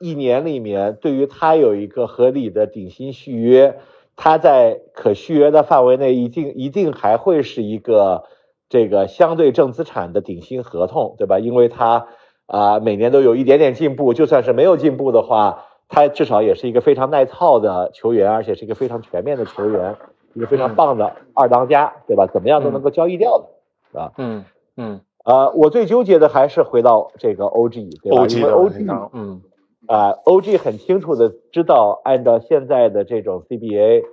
一年里面，对于他有一个合理的顶薪续约，他在可续约的范围内，一定一定还会是一个。这个相对正资产的顶薪合同，对吧？因为他啊每年都有一点点进步，就算是没有进步的话，他至少也是一个非常耐操的球员，而且是一个非常全面的球员，一个非常棒的二当家，对吧？怎么样都能够交易掉的，啊，嗯嗯，呃，我最纠结的还是回到这个 OG，对吧？因为 OG，嗯，啊，OG 很清楚的知道，按照现在的这种 CBA。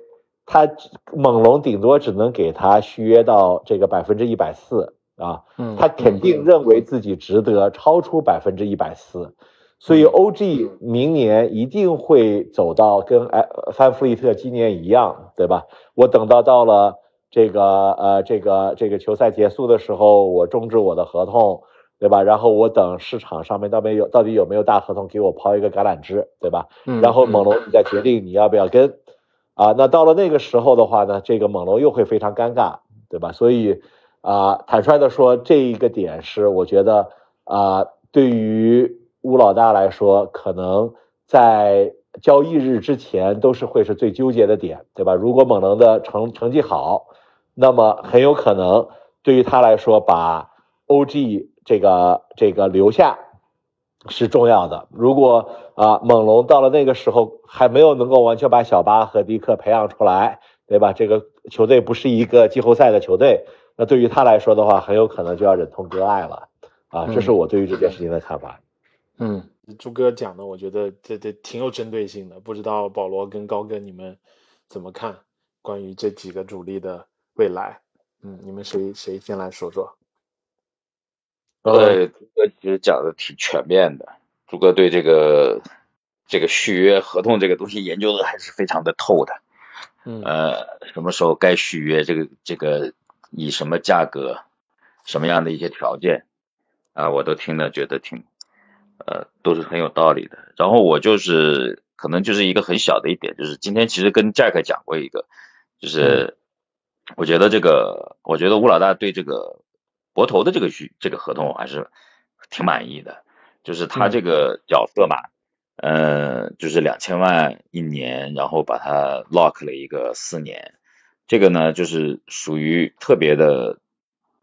他猛龙顶多只能给他续约到这个百分之一百四啊，他肯定认为自己值得超出百分之一百四，所以 OG 明年一定会走到跟哎范弗利特今年一样，对吧？我等到到了这个呃这个这个球赛结束的时候，我终止我的合同，对吧？然后我等市场上面到没有到底有没有大合同给我抛一个橄榄枝，对吧？然后猛龙你再决定你要不要跟。啊，那到了那个时候的话呢，这个猛龙又会非常尴尬，对吧？所以，啊，坦率的说，这一个点是我觉得啊，对于乌老大来说，可能在交易日之前都是会是最纠结的点，对吧？如果猛龙的成成绩好，那么很有可能对于他来说，把 OG 这个这个留下。是重要的。如果啊，猛龙到了那个时候还没有能够完全把小巴和迪克培养出来，对吧？这个球队不是一个季后赛的球队，那对于他来说的话，很有可能就要忍痛割爱了啊。这是我对于这件事情的看法。嗯朱哥讲的，我觉得这这挺有针对性的。不知道保罗跟高哥你们怎么看关于这几个主力的未来？嗯，你们谁谁先来说说？对，朱哥其实讲的挺全面的。朱哥对这个这个续约合同这个东西研究的还是非常的透的。嗯，呃，什么时候该续约？这个这个以什么价格？什么样的一些条件？啊，我都听了，觉得挺，呃，都是很有道理的。然后我就是可能就是一个很小的一点，就是今天其实跟 Jack 讲过一个，就是我觉得这个，我觉得吴老大对这个博头的这个续这个合同我还是挺满意的，就是他这个角色嘛。呃，就是两千万一年，然后把它 lock 了一个四年，这个呢就是属于特别的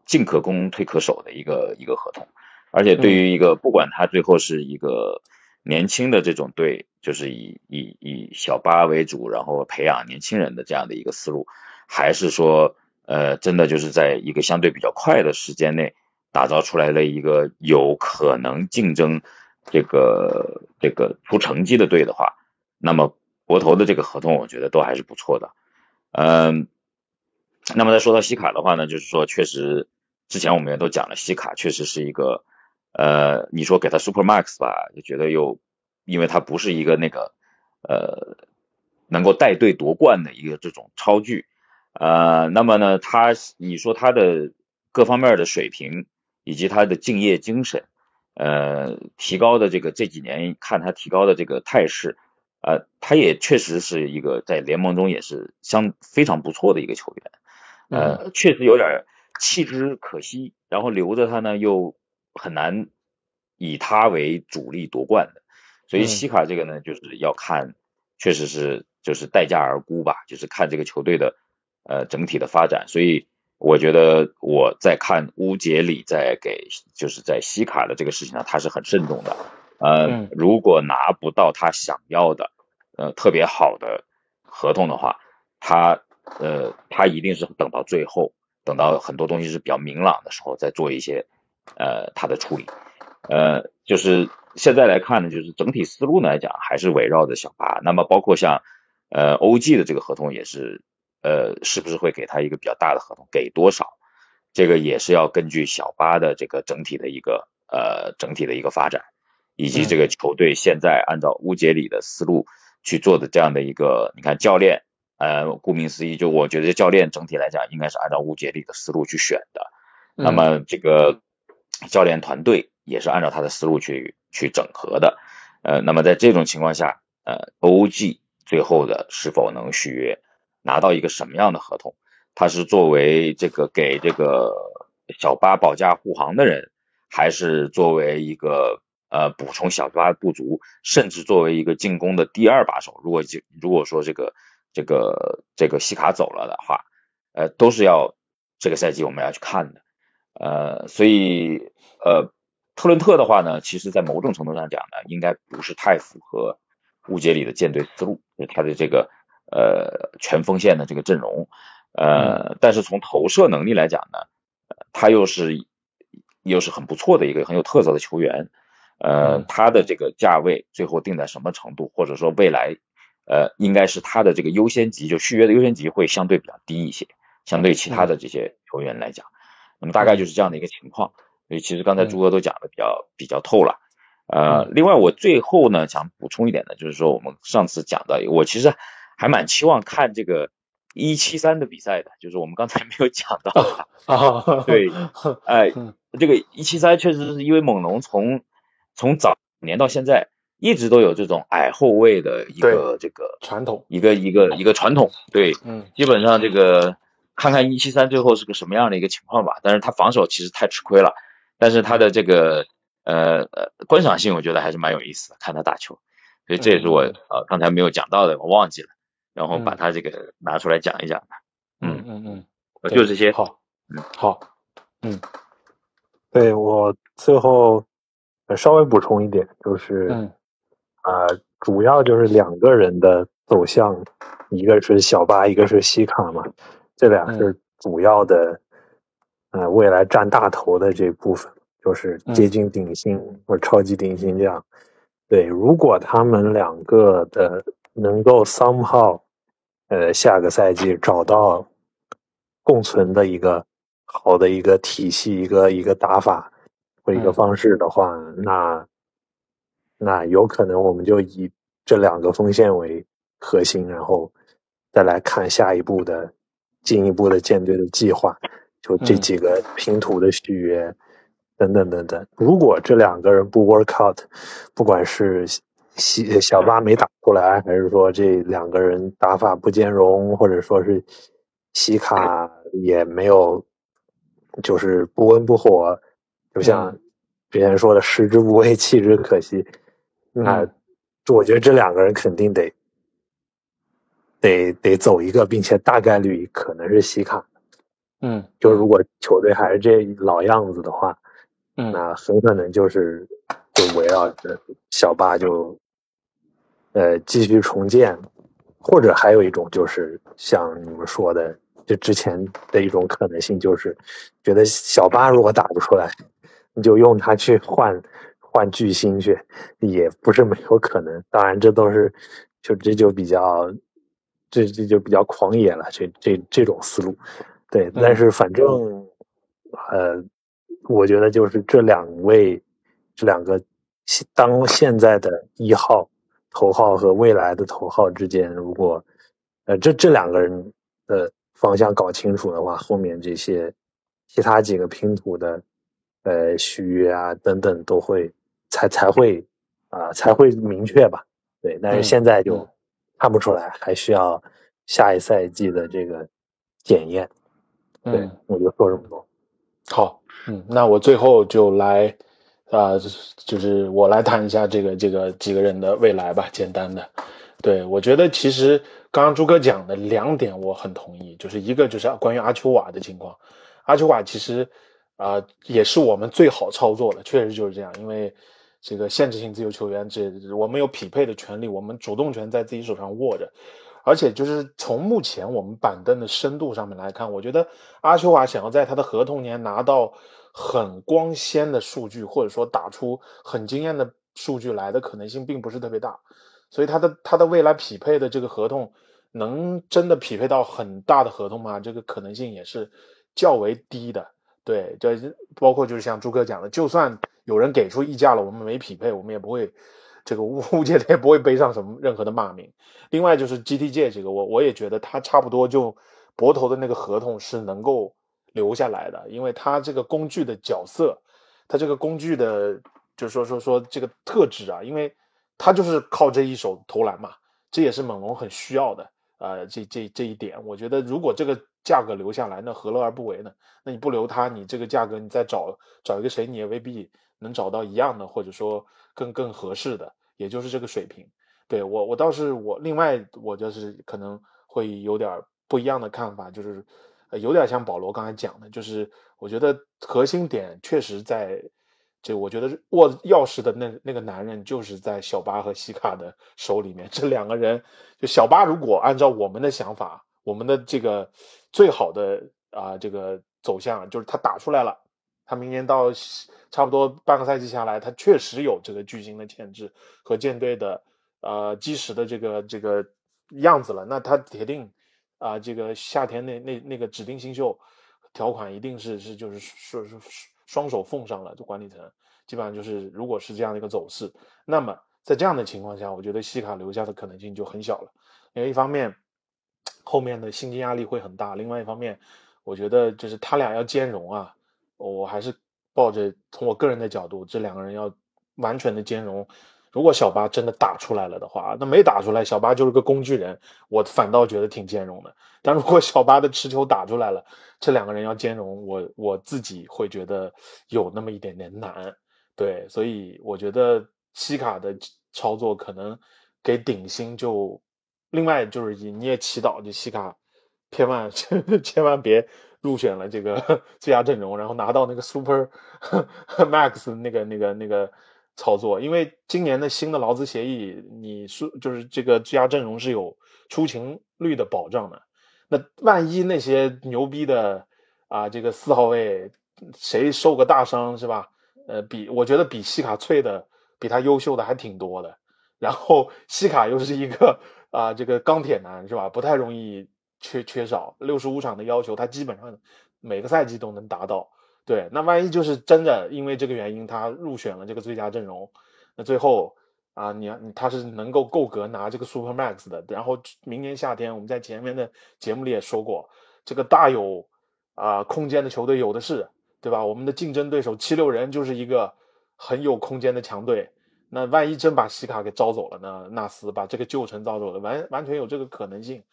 进可攻退可守的一个一个合同，而且对于一个不管他最后是一个年轻的这种队，就是以以以小巴为主，然后培养年轻人的这样的一个思路，还是说呃真的就是在一个相对比较快的时间内打造出来了一个有可能竞争。这个这个出成绩的队的话，那么国投的这个合同，我觉得都还是不错的。嗯，那么再说到西卡的话呢，就是说确实之前我们也都讲了，西卡确实是一个呃，你说给他 Super Max 吧，就觉得又因为他不是一个那个呃能够带队夺冠的一个这种超巨呃，那么呢，他你说他的各方面的水平以及他的敬业精神。呃，提高的这个这几年看他提高的这个态势，呃，他也确实是一个在联盟中也是相非常不错的一个球员，呃，确实有点弃之可惜，然后留着他呢又很难以他为主力夺冠的，所以西卡这个呢就是要看，确实是就是待价而沽吧，就是看这个球队的呃整体的发展，所以。我觉得我在看乌杰里在给就是在西卡的这个事情上，他是很慎重的。呃，如果拿不到他想要的呃特别好的合同的话，他呃他一定是等到最后，等到很多东西是比较明朗的时候再做一些呃他的处理。呃，就是现在来看呢，就是整体思路来讲还是围绕着小巴。那么包括像呃 OG 的这个合同也是。呃，是不是会给他一个比较大的合同？给多少？这个也是要根据小巴的这个整体的一个呃整体的一个发展，以及这个球队现在按照乌杰里的思路去做的这样的一个，你看教练，呃，顾名思义，就我觉得教练整体来讲应该是按照乌杰里的思路去选的。那么这个教练团队也是按照他的思路去去整合的。呃，那么在这种情况下，呃，OG 最后的是否能续约？拿到一个什么样的合同？他是作为这个给这个小巴保驾护航的人，还是作为一个呃补充小巴不足，甚至作为一个进攻的第二把手？如果就如果说这个这个这个西卡走了的话，呃，都是要这个赛季我们要去看的。呃，所以呃特伦特的话呢，其实在某种程度上讲呢，应该不是太符合误解里的舰队思路，就是他的这个。呃，全锋线的这个阵容，呃，但是从投射能力来讲呢，他又是又是很不错的一个很有特色的球员，呃，他的这个价位最后定在什么程度，或者说未来，呃，应该是他的这个优先级，就续约的优先级会相对比较低一些，相对其他的这些球员来讲，那么大概就是这样的一个情况。所以其实刚才朱哥都讲的比较比较透了，呃，另外我最后呢想补充一点的，就是说我们上次讲的，我其实。还蛮期望看这个一七三的比赛的，就是我们刚才没有讲到啊。对，哎，这个一七三确实是因为猛龙从从早年到现在一直都有这种矮后卫的一个这个传统，一个一个一个传统。对，嗯，基本上这个看看一七三最后是个什么样的一个情况吧。但是他防守其实太吃亏了，但是他的这个呃呃观赏性我觉得还是蛮有意思的，看他打球。所以这也是我呃刚才没有讲到的，我忘记了。然后把他这个拿出来讲一讲吧。嗯嗯嗯，就这些。好，嗯好，嗯，对我最后稍微补充一点，就是嗯啊，主要就是两个人的走向，一个是小巴，一个是西卡嘛，这俩是主要的，呃，未来占大头的这部分，就是接近顶薪或者超级顶薪这样。对，如果他们两个的能够 somehow，呃，下个赛季找到共存的一个好的一个体系，一个一个打法或一个方式的话，那那有可能我们就以这两个锋线为核心，然后再来看下一步的进一步的舰队的计划，就这几个拼图的续约。等等等等，如果这两个人不 work out，不管是西小巴没打出来，还是说这两个人打法不兼容，或者说是西卡也没有，就是不温不火，就像之前说的“食之无味，弃之可惜”，那我觉得这两个人肯定得得得走一个，并且大概率可能是西卡。嗯，就如果球队还是这老样子的话。嗯，那很可能就是就围绕着小巴就呃继续重建，或者还有一种就是像你们说的，就之前的一种可能性，就是觉得小巴如果打不出来，你就用他去换换巨星去，也不是没有可能。当然，这都是就这就比较这这就比较狂野了，这这这种思路，对。但是反正呃。我觉得就是这两位，这两个当现在的一号头号和未来的头号之间，如果呃这这两个人的方向搞清楚的话，后面这些其他几个拼图的呃续约啊等等都会才才会啊才会明确吧。对，但是现在就看不出来，还需要下一赛季的这个检验。对，我就说这么多。好。嗯，那我最后就来，啊，就是我来谈一下这个这个几个人的未来吧。简单的，对我觉得其实刚刚朱哥讲的两点我很同意，就是一个就是关于阿丘瓦的情况，阿丘瓦其实啊也是我们最好操作的，确实就是这样，因为这个限制性自由球员，这我们有匹配的权利，我们主动权在自己手上握着。而且就是从目前我们板凳的深度上面来看，我觉得阿丘瓦想要在他的合同年拿到很光鲜的数据，或者说打出很惊艳的数据来的可能性并不是特别大，所以他的他的未来匹配的这个合同能真的匹配到很大的合同吗？这个可能性也是较为低的。对，这包括就是像朱哥讲的，就算有人给出溢价了，我们没匹配，我们也不会。这个物 物界也不会背上什么任何的骂名。另外就是 GT 界这个，我我也觉得他差不多就博头的那个合同是能够留下来的，因为他这个工具的角色，他这个工具的，就是说说说这个特质啊，因为他就是靠这一手投篮嘛，这也是猛龙很需要的啊。这这这一点，我觉得如果这个价格留下来，那何乐而不为呢？那你不留他，你这个价格你再找找一个谁，你也未必能找到一样的，或者说。更更合适的，也就是这个水平。对我，我倒是我另外，我就是可能会有点不一样的看法，就是有点像保罗刚才讲的，就是我觉得核心点确实在这，我觉得握钥匙的那那个男人就是在小巴和西卡的手里面。这两个人，就小巴如果按照我们的想法，我们的这个最好的啊这个走向，就是他打出来了。他明年到差不多半个赛季下来，他确实有这个巨星的潜质和舰队的呃基石的这个这个样子了。那他铁定啊，这个夏天那那那个指定新秀条款一定是是就是说是双手奉上了，就管理层基本上就是如果是这样的一个走势，那么在这样的情况下，我觉得西卡留下的可能性就很小了。因为一方面后面的薪金压力会很大，另外一方面我觉得就是他俩要兼容啊。我还是抱着从我个人的角度，这两个人要完全的兼容。如果小巴真的打出来了的话，那没打出来，小巴就是个工具人，我反倒觉得挺兼容的。但如果小巴的持球打出来了，这两个人要兼容，我我自己会觉得有那么一点点难。对，所以我觉得西卡的操作可能给顶薪就，另外就是你你也祈祷，就西卡千万 千万别。入选了这个 最佳阵容，然后拿到那个 Super Max 那个那个那个操作，因为今年的新的劳资协议，你说就是这个最佳阵容是有出勤率的保障的。那万一那些牛逼的啊，这个四号位谁受个大伤是吧？呃，比我觉得比西卡脆的比他优秀的还挺多的。然后西卡又是一个啊、这个钢铁男是吧？不太容易缺缺少六十五场的要求，他基本上每个赛季都能达到。对，那万一就是真的因为这个原因他入选了这个最佳阵容，那最后啊，你你他是能够够格拿这个 Super Max 的。然后明年夏天我们在前面的节目里也说过，这个大有啊、空间的球队有的是，对吧？我们的竞争对手七六人就是一个很有空间的强队。那万一真把西卡给招走了呢？纳斯把这个旧臣招走了，完完全有这个可能性。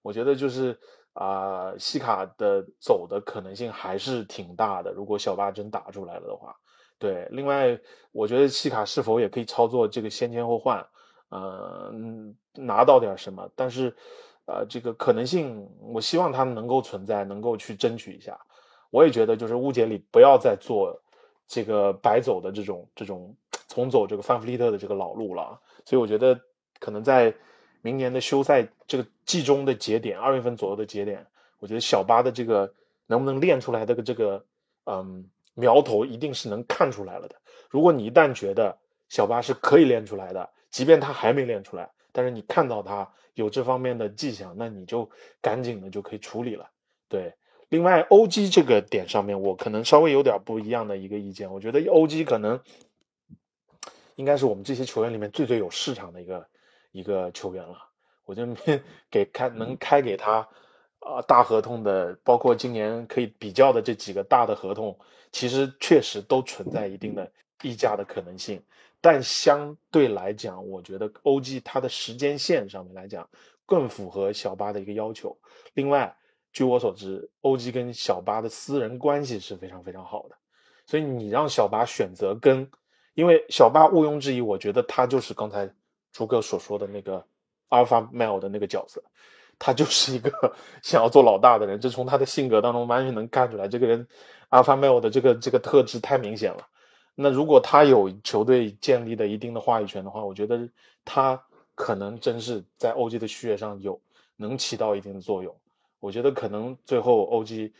我觉得就是啊、西卡的走的可能性还是挺大的。如果小巴真打出来了的话，对。另外，我觉得西卡是否也可以操作这个先签后换，嗯拿到点什么？但是，呃，这个可能性，我希望他能够存在，能够去争取一下。我也觉得，就是乌杰里不要再做这个白走的这种这种重走这个范弗利特的这个老路了。所以我觉得可能在明年的休赛这个季中的节点，二月份左右的节点，我觉得小巴的这个能不能练出来的这个嗯苗头，一定是能看出来了的。如果你一旦觉得小巴是可以练出来的，即便他还没练出来，但是你看到他有这方面的迹象，那你就赶紧的就可以处理了。对，另外 OG 这个点上面，我可能稍微有点不一样的一个意见，我觉得 OG 可能应该是我们这些球员里面最最有市场的一个一个球员了。我觉得给开能开给他啊、大合同的，包括今年可以比较的这几个大的合同，其实确实都存在一定的溢价的可能性。但相对来讲，我觉得 OG 它的时间线上面来讲，更符合小巴的一个要求。另外，据我所知，OG 跟小巴的私人关系是非常非常好的，所以你让小巴选择跟，因为小巴毋庸置疑，我觉得他就是刚才朱哥所说的那个 alpha male 的那个角色，他就是一个 想要做老大的人，这从他的性格当中完全能看出来，这个人 alpha male 的这个这个特质太明显了。那如果他有球队建立的一定的话语权的话，我觉得他可能真是在 OG 的序列上有能起到一定的作用。我觉得可能最后 OG，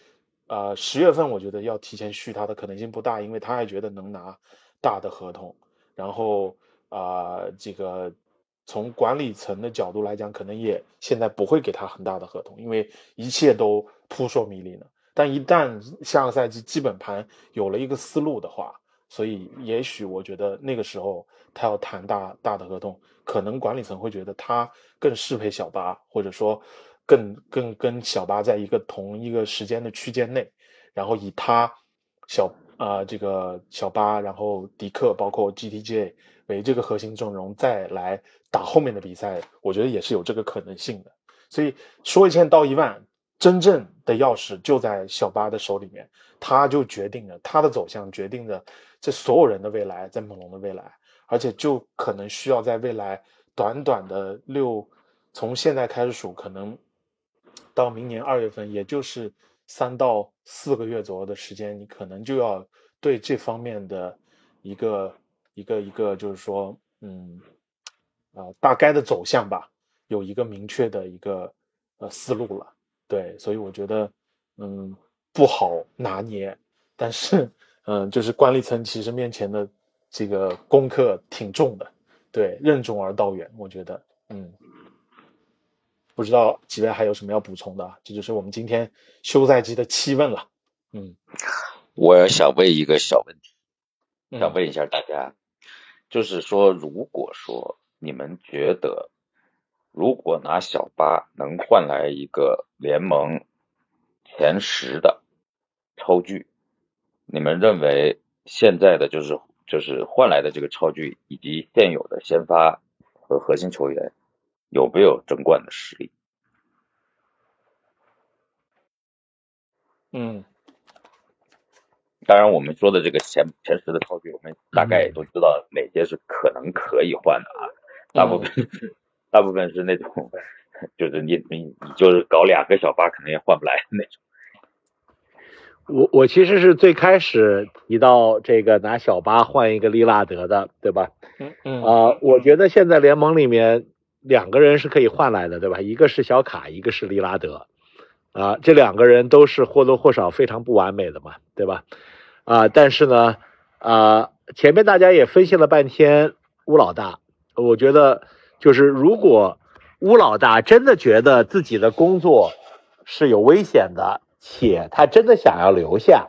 呃，十月份我觉得要提前续他的可能性不大，因为他还觉得能拿大的合同。然后啊、这个从管理层的角度来讲，可能也现在不会给他很大的合同，因为一切都扑朔迷离呢。但一旦下个赛季基本盘有了一个思路的话，所以也许我觉得那个时候他要谈大大的合同，可能管理层会觉得他更适配小巴，或者说更更跟小巴在一个同一个时间的区间内，然后以他小啊、这个小巴，然后迪克包括 GTJ 为这个核心阵容再来打后面的比赛，我觉得也是有这个可能性的。所以说一千道一万，真正的钥匙就在小巴的手里面，他就决定了他的走向，决定着这所有人的未来，在猛龙的未来，而且就可能需要在未来短短的六，从现在开始数，可能到明年二月份，也就是三到四个月左右的时间，你可能就要对这方面的一个一个一个，就是说，嗯，啊、大概的走向吧，有一个明确的一个呃思路了。对，所以我觉得，嗯，不好拿捏，但是，嗯，就是管理层其实面前的这个功课挺重的，对，任重而道远，我觉得，嗯，不知道几位还有什么要补充的啊？这就是我们今天休赛季的七问了，嗯，我想问一个小问题，嗯想问一下大家，就是说，如果说你们觉得，如果拿小巴能换来一个联盟前十的超巨，你们认为现在的就是就是换来的这个超巨以及现有的先发和核心球员有没有争冠的实力？嗯当然，我们说的这个前前十的超巨，我们大概也都知道哪些是可能可以换的啊。大部分、大部分是那种，就是你你你就是搞两个小八，可能也换不来的那种。我我其实是最开始提到这个拿小巴换一个利拉德的，对吧？嗯嗯啊、我觉得现在联盟里面两个人是可以换来的，对吧？一个是小卡，一个是利拉德，啊、这两个人都是或多或少非常不完美的嘛，对吧？啊、但是呢，啊，前面大家也分析了半天乌老大，我觉得就是如果乌老大真的觉得自己的工作是有危险的，且他真的想要留下，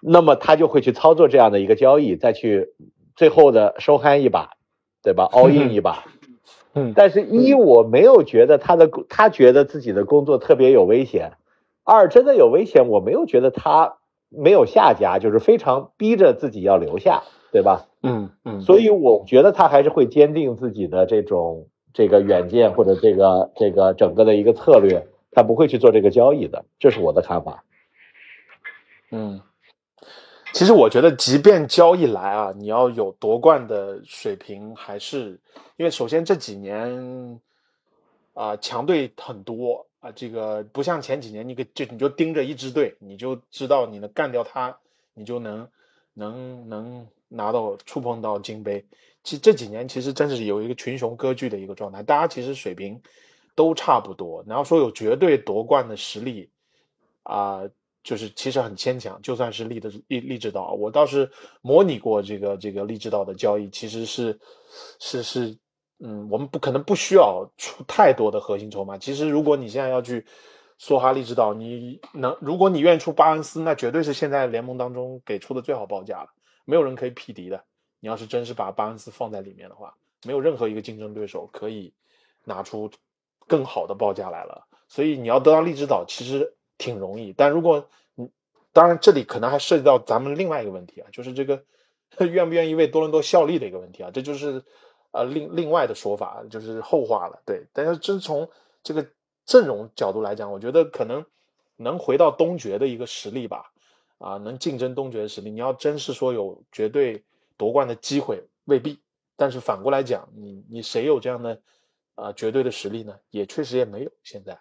那么他就会去操作这样的一个交易，再去最后的收憨一把，对吧？all in 一把。嗯但是，一我没有觉得他的他觉得自己的工作特别有危险，二真的有危险，我没有觉得他没有下家，就是非常逼着自己要留下，对吧？嗯嗯，所以我觉得他还是会坚定自己的这种这个远见或者这个这个整个的一个策略，他不会去做这个交易的，这是我的看法。嗯，其实我觉得，即便交易来啊，你要有夺冠的水平，还是因为首先这几年啊、强队很多啊，这个不像前几年，你给就你就盯着一支队，你就知道你能干掉他，你就能能能拿到触碰到金杯。其实这几年其实真是有一个群雄割据的一个状态，大家其实水平都差不多。然后说有绝对夺冠的实力啊、就是其实很牵强。就算是励的励励志岛，我倒是模拟过这个这个励志岛的交易，其实是是是，嗯，我们不可能不需要出太多的核心筹码。其实如果你现在要去梭哈励志岛，你能如果你愿意出巴恩斯，那绝对是现在联盟当中给出的最好报价了，没有人可以匹敌的。你要是真是把巴恩斯放在里面的话，没有任何一个竞争对手可以拿出更好的报价来了。所以你要得到荔枝岛其实挺容易，但如果你当然这里可能还涉及到咱们另外一个问题啊，就是这个愿不愿意为多伦多效力的一个问题啊，这就是呃另另外的说法，就是后话了。对，但是真从这个阵容角度来讲，我觉得可能能回到东决的一个实力吧，啊，能竞争东决的实力，你要真是说有绝对夺冠的机会，未必。但是反过来讲，你你谁有这样的啊、绝对的实力呢？也确实也没有。现在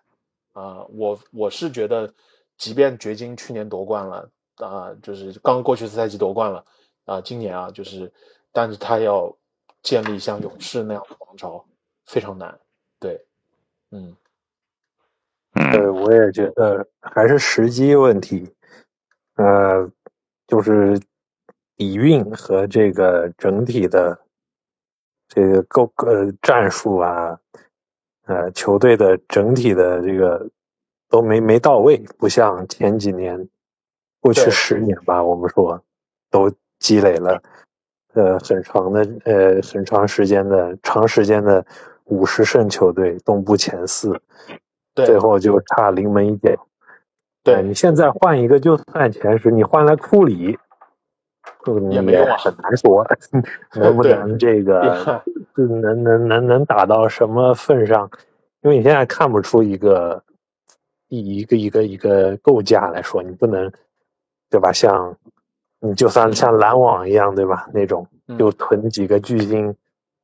啊、我我是觉得，即便掘金去年夺冠了啊、就是刚过去的赛季夺冠了啊、今年啊，就是，但是他要建立像勇士那样的王朝非常难。对，嗯对，我也觉得还是时机问题，呃，就是底蕴和这个整体的这个构呃战术啊，呃球队的整体的这个都没没到位，不像前几年，过去十年吧，我们说都积累了呃很长的呃很长时间的长时间的五十胜球队，东部前四。对最后就差临门一脚。哎对你现在换一个，就算前十，你换来库里，嗯也没用啊很难说 能不能这个也能能能能打到什么份上，因为你现在看不出一个一一个一个一个构架来说，你不能对吧？像你就算像篮网一样，对吧？那种嗯就囤几个巨星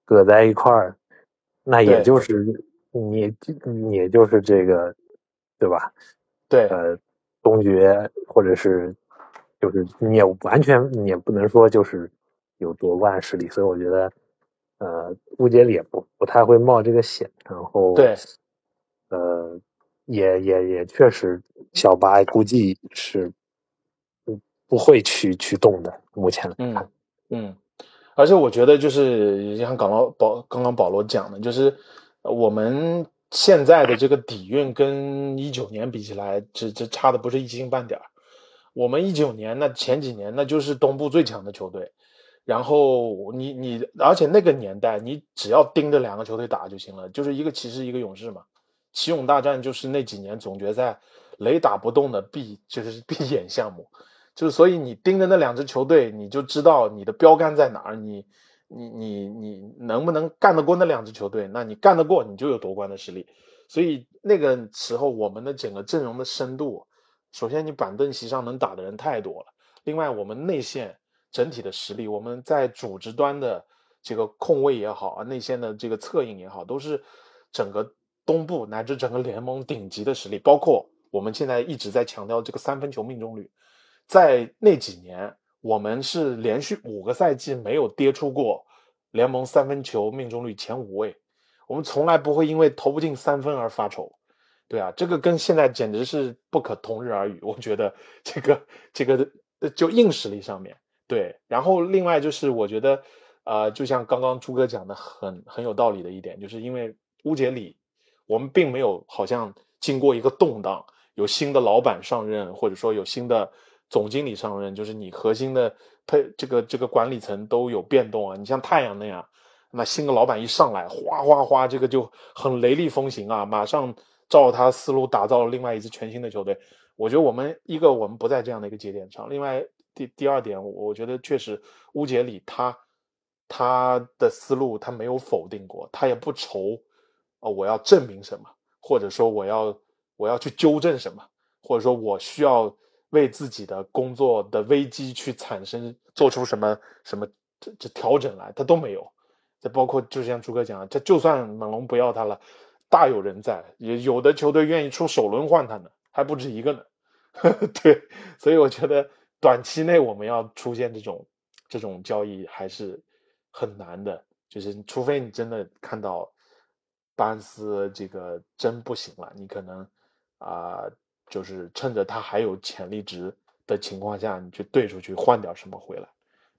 搁在一块儿，那也就是你你也就是这个对吧？对呃，东决或者是就是你也完全你也不能说就是有多万实力，所以我觉得呃乌杰里也不不太会冒这个险，然后对呃也也也确实小白估计是不不会去去动的，目前来看，嗯嗯，而且我觉得就是像刚刚保刚刚保罗讲的，就是呃我们现在的这个底蕴跟一九年比起来，这这差的不是一星半点儿。我们一九年那前几年那就是东部最强的球队，然后你你而且那个年代你只要盯着两个球队打就行了，就是一个骑士一个勇士嘛。骑勇大战就是那几年总决赛雷打不动的必就是必演项目，就是所以你盯着那两支球队，你就知道你的标杆在哪儿，你你你你能不能干得过那两支球队？那你干得过，你就有夺冠的实力。所以那个时候我们的整个阵容的深度，首先你板凳席上能打的人太多了，另外我们内线整体的实力，我们在组织端的这个控卫也好啊，内线的这个策应也好，都是整个东部乃至整个联盟顶级的实力，包括我们现在一直在强调这个三分球命中率，在那几年我们是连续五个赛季没有跌出过联盟三分球命中率前五位，我们从来不会因为投不进三分而发愁。对啊，这个跟现在简直是不可同日而语。我觉得这个这个就硬实力上面，对，然后另外就是我觉得，呃，就像刚刚朱哥讲的很很有道理的一点，就是因为乌杰里，我们并没有好像经过一个动荡，有新的老板上任，或者说有新的总经理上任，就是你核心的配这个这个管理层都有变动啊。你像太阳那样，那新的老板一上来，哗哗哗，这个就很雷厉风行啊，马上照他思路打造了另外一支全新的球队。我觉得我们一个我们不在这样的一个节点上，另外。第第二点，我觉得确实乌杰里他他的思路他没有否定过，他也不愁啊我要证明什么，或者说我要我要去纠正什么，或者说我需要为自己的工作的危机去产生做出什么什么这这调整来，他都没有。这包括就像朱哥讲，这就算猛龙不要他了，大有人在，也有的球队愿意出首轮换他呢，还不止一个呢。对，所以我觉得。短期内我们要出现这种这种交易还是很难的，就是除非你真的看到巴恩斯这个真不行了，你可能啊，就是趁着他还有潜力值的情况下，你去兑出去换点什么回来。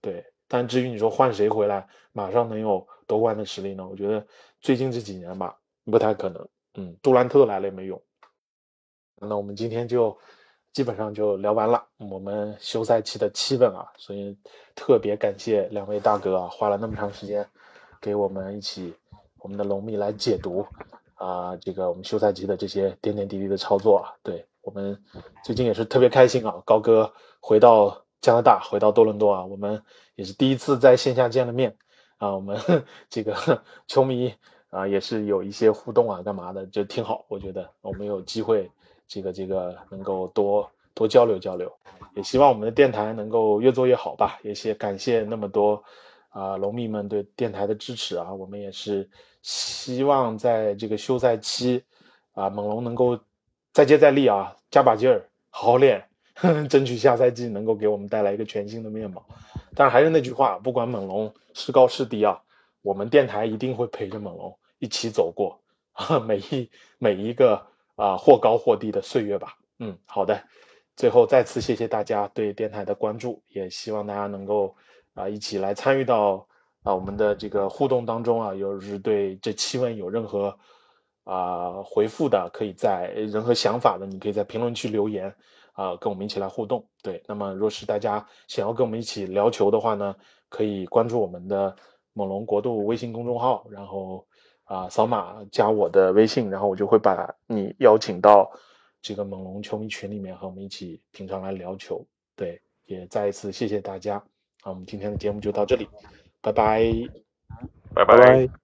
对，但至于你说换谁回来马上能有夺冠的实力呢？我觉得最近这几年吧，不太可能。嗯，杜兰特来了也没用。那我们今天就。基本上就聊完了，我们休赛期的气氛啊，所以特别感谢两位大哥啊，花了那么长时间给我们一起我们的龙蜜来解读啊，这个我们休赛期的这些点点滴滴的操作啊，对我们最近也是特别开心啊，高哥回到加拿大，回到多伦多啊，我们也是第一次在线下见了面啊，我们 这个球迷啊也是有一些互动啊，干嘛的就挺好，我觉得我们有机会。这个这个能够多多交流交流，也希望我们的电台能够越做越好吧。也谢感谢那么多啊龙迷们对电台的支持啊，我们也是希望在这个休赛期啊猛龙能够再接再厉啊，加把劲儿，好好练，争取下赛季能够给我们带来一个全新的面貌。但是还是那句话，不管猛龙是高是低啊，我们电台一定会陪着猛龙一起走过 每一每一个。啊，或高或低的岁月吧。嗯，好的。最后再次谢谢大家对电台的关注，也希望大家能够啊一起来参与到啊我们的这个互动当中啊。有是对这七问有任何啊回复的，可以在任何想法的，你可以在评论区留言啊，跟我们一起来互动。对，那么若是大家想要跟我们一起聊球的话呢，可以关注我们的猛龙国度微信公众号，然后。啊，扫码加我的微信，然后我就会把你邀请到这个猛龙球迷群里面，和我们一起平常来聊球。对，也再一次谢谢大家。好，我们今天的节目就到这里，拜拜，拜拜。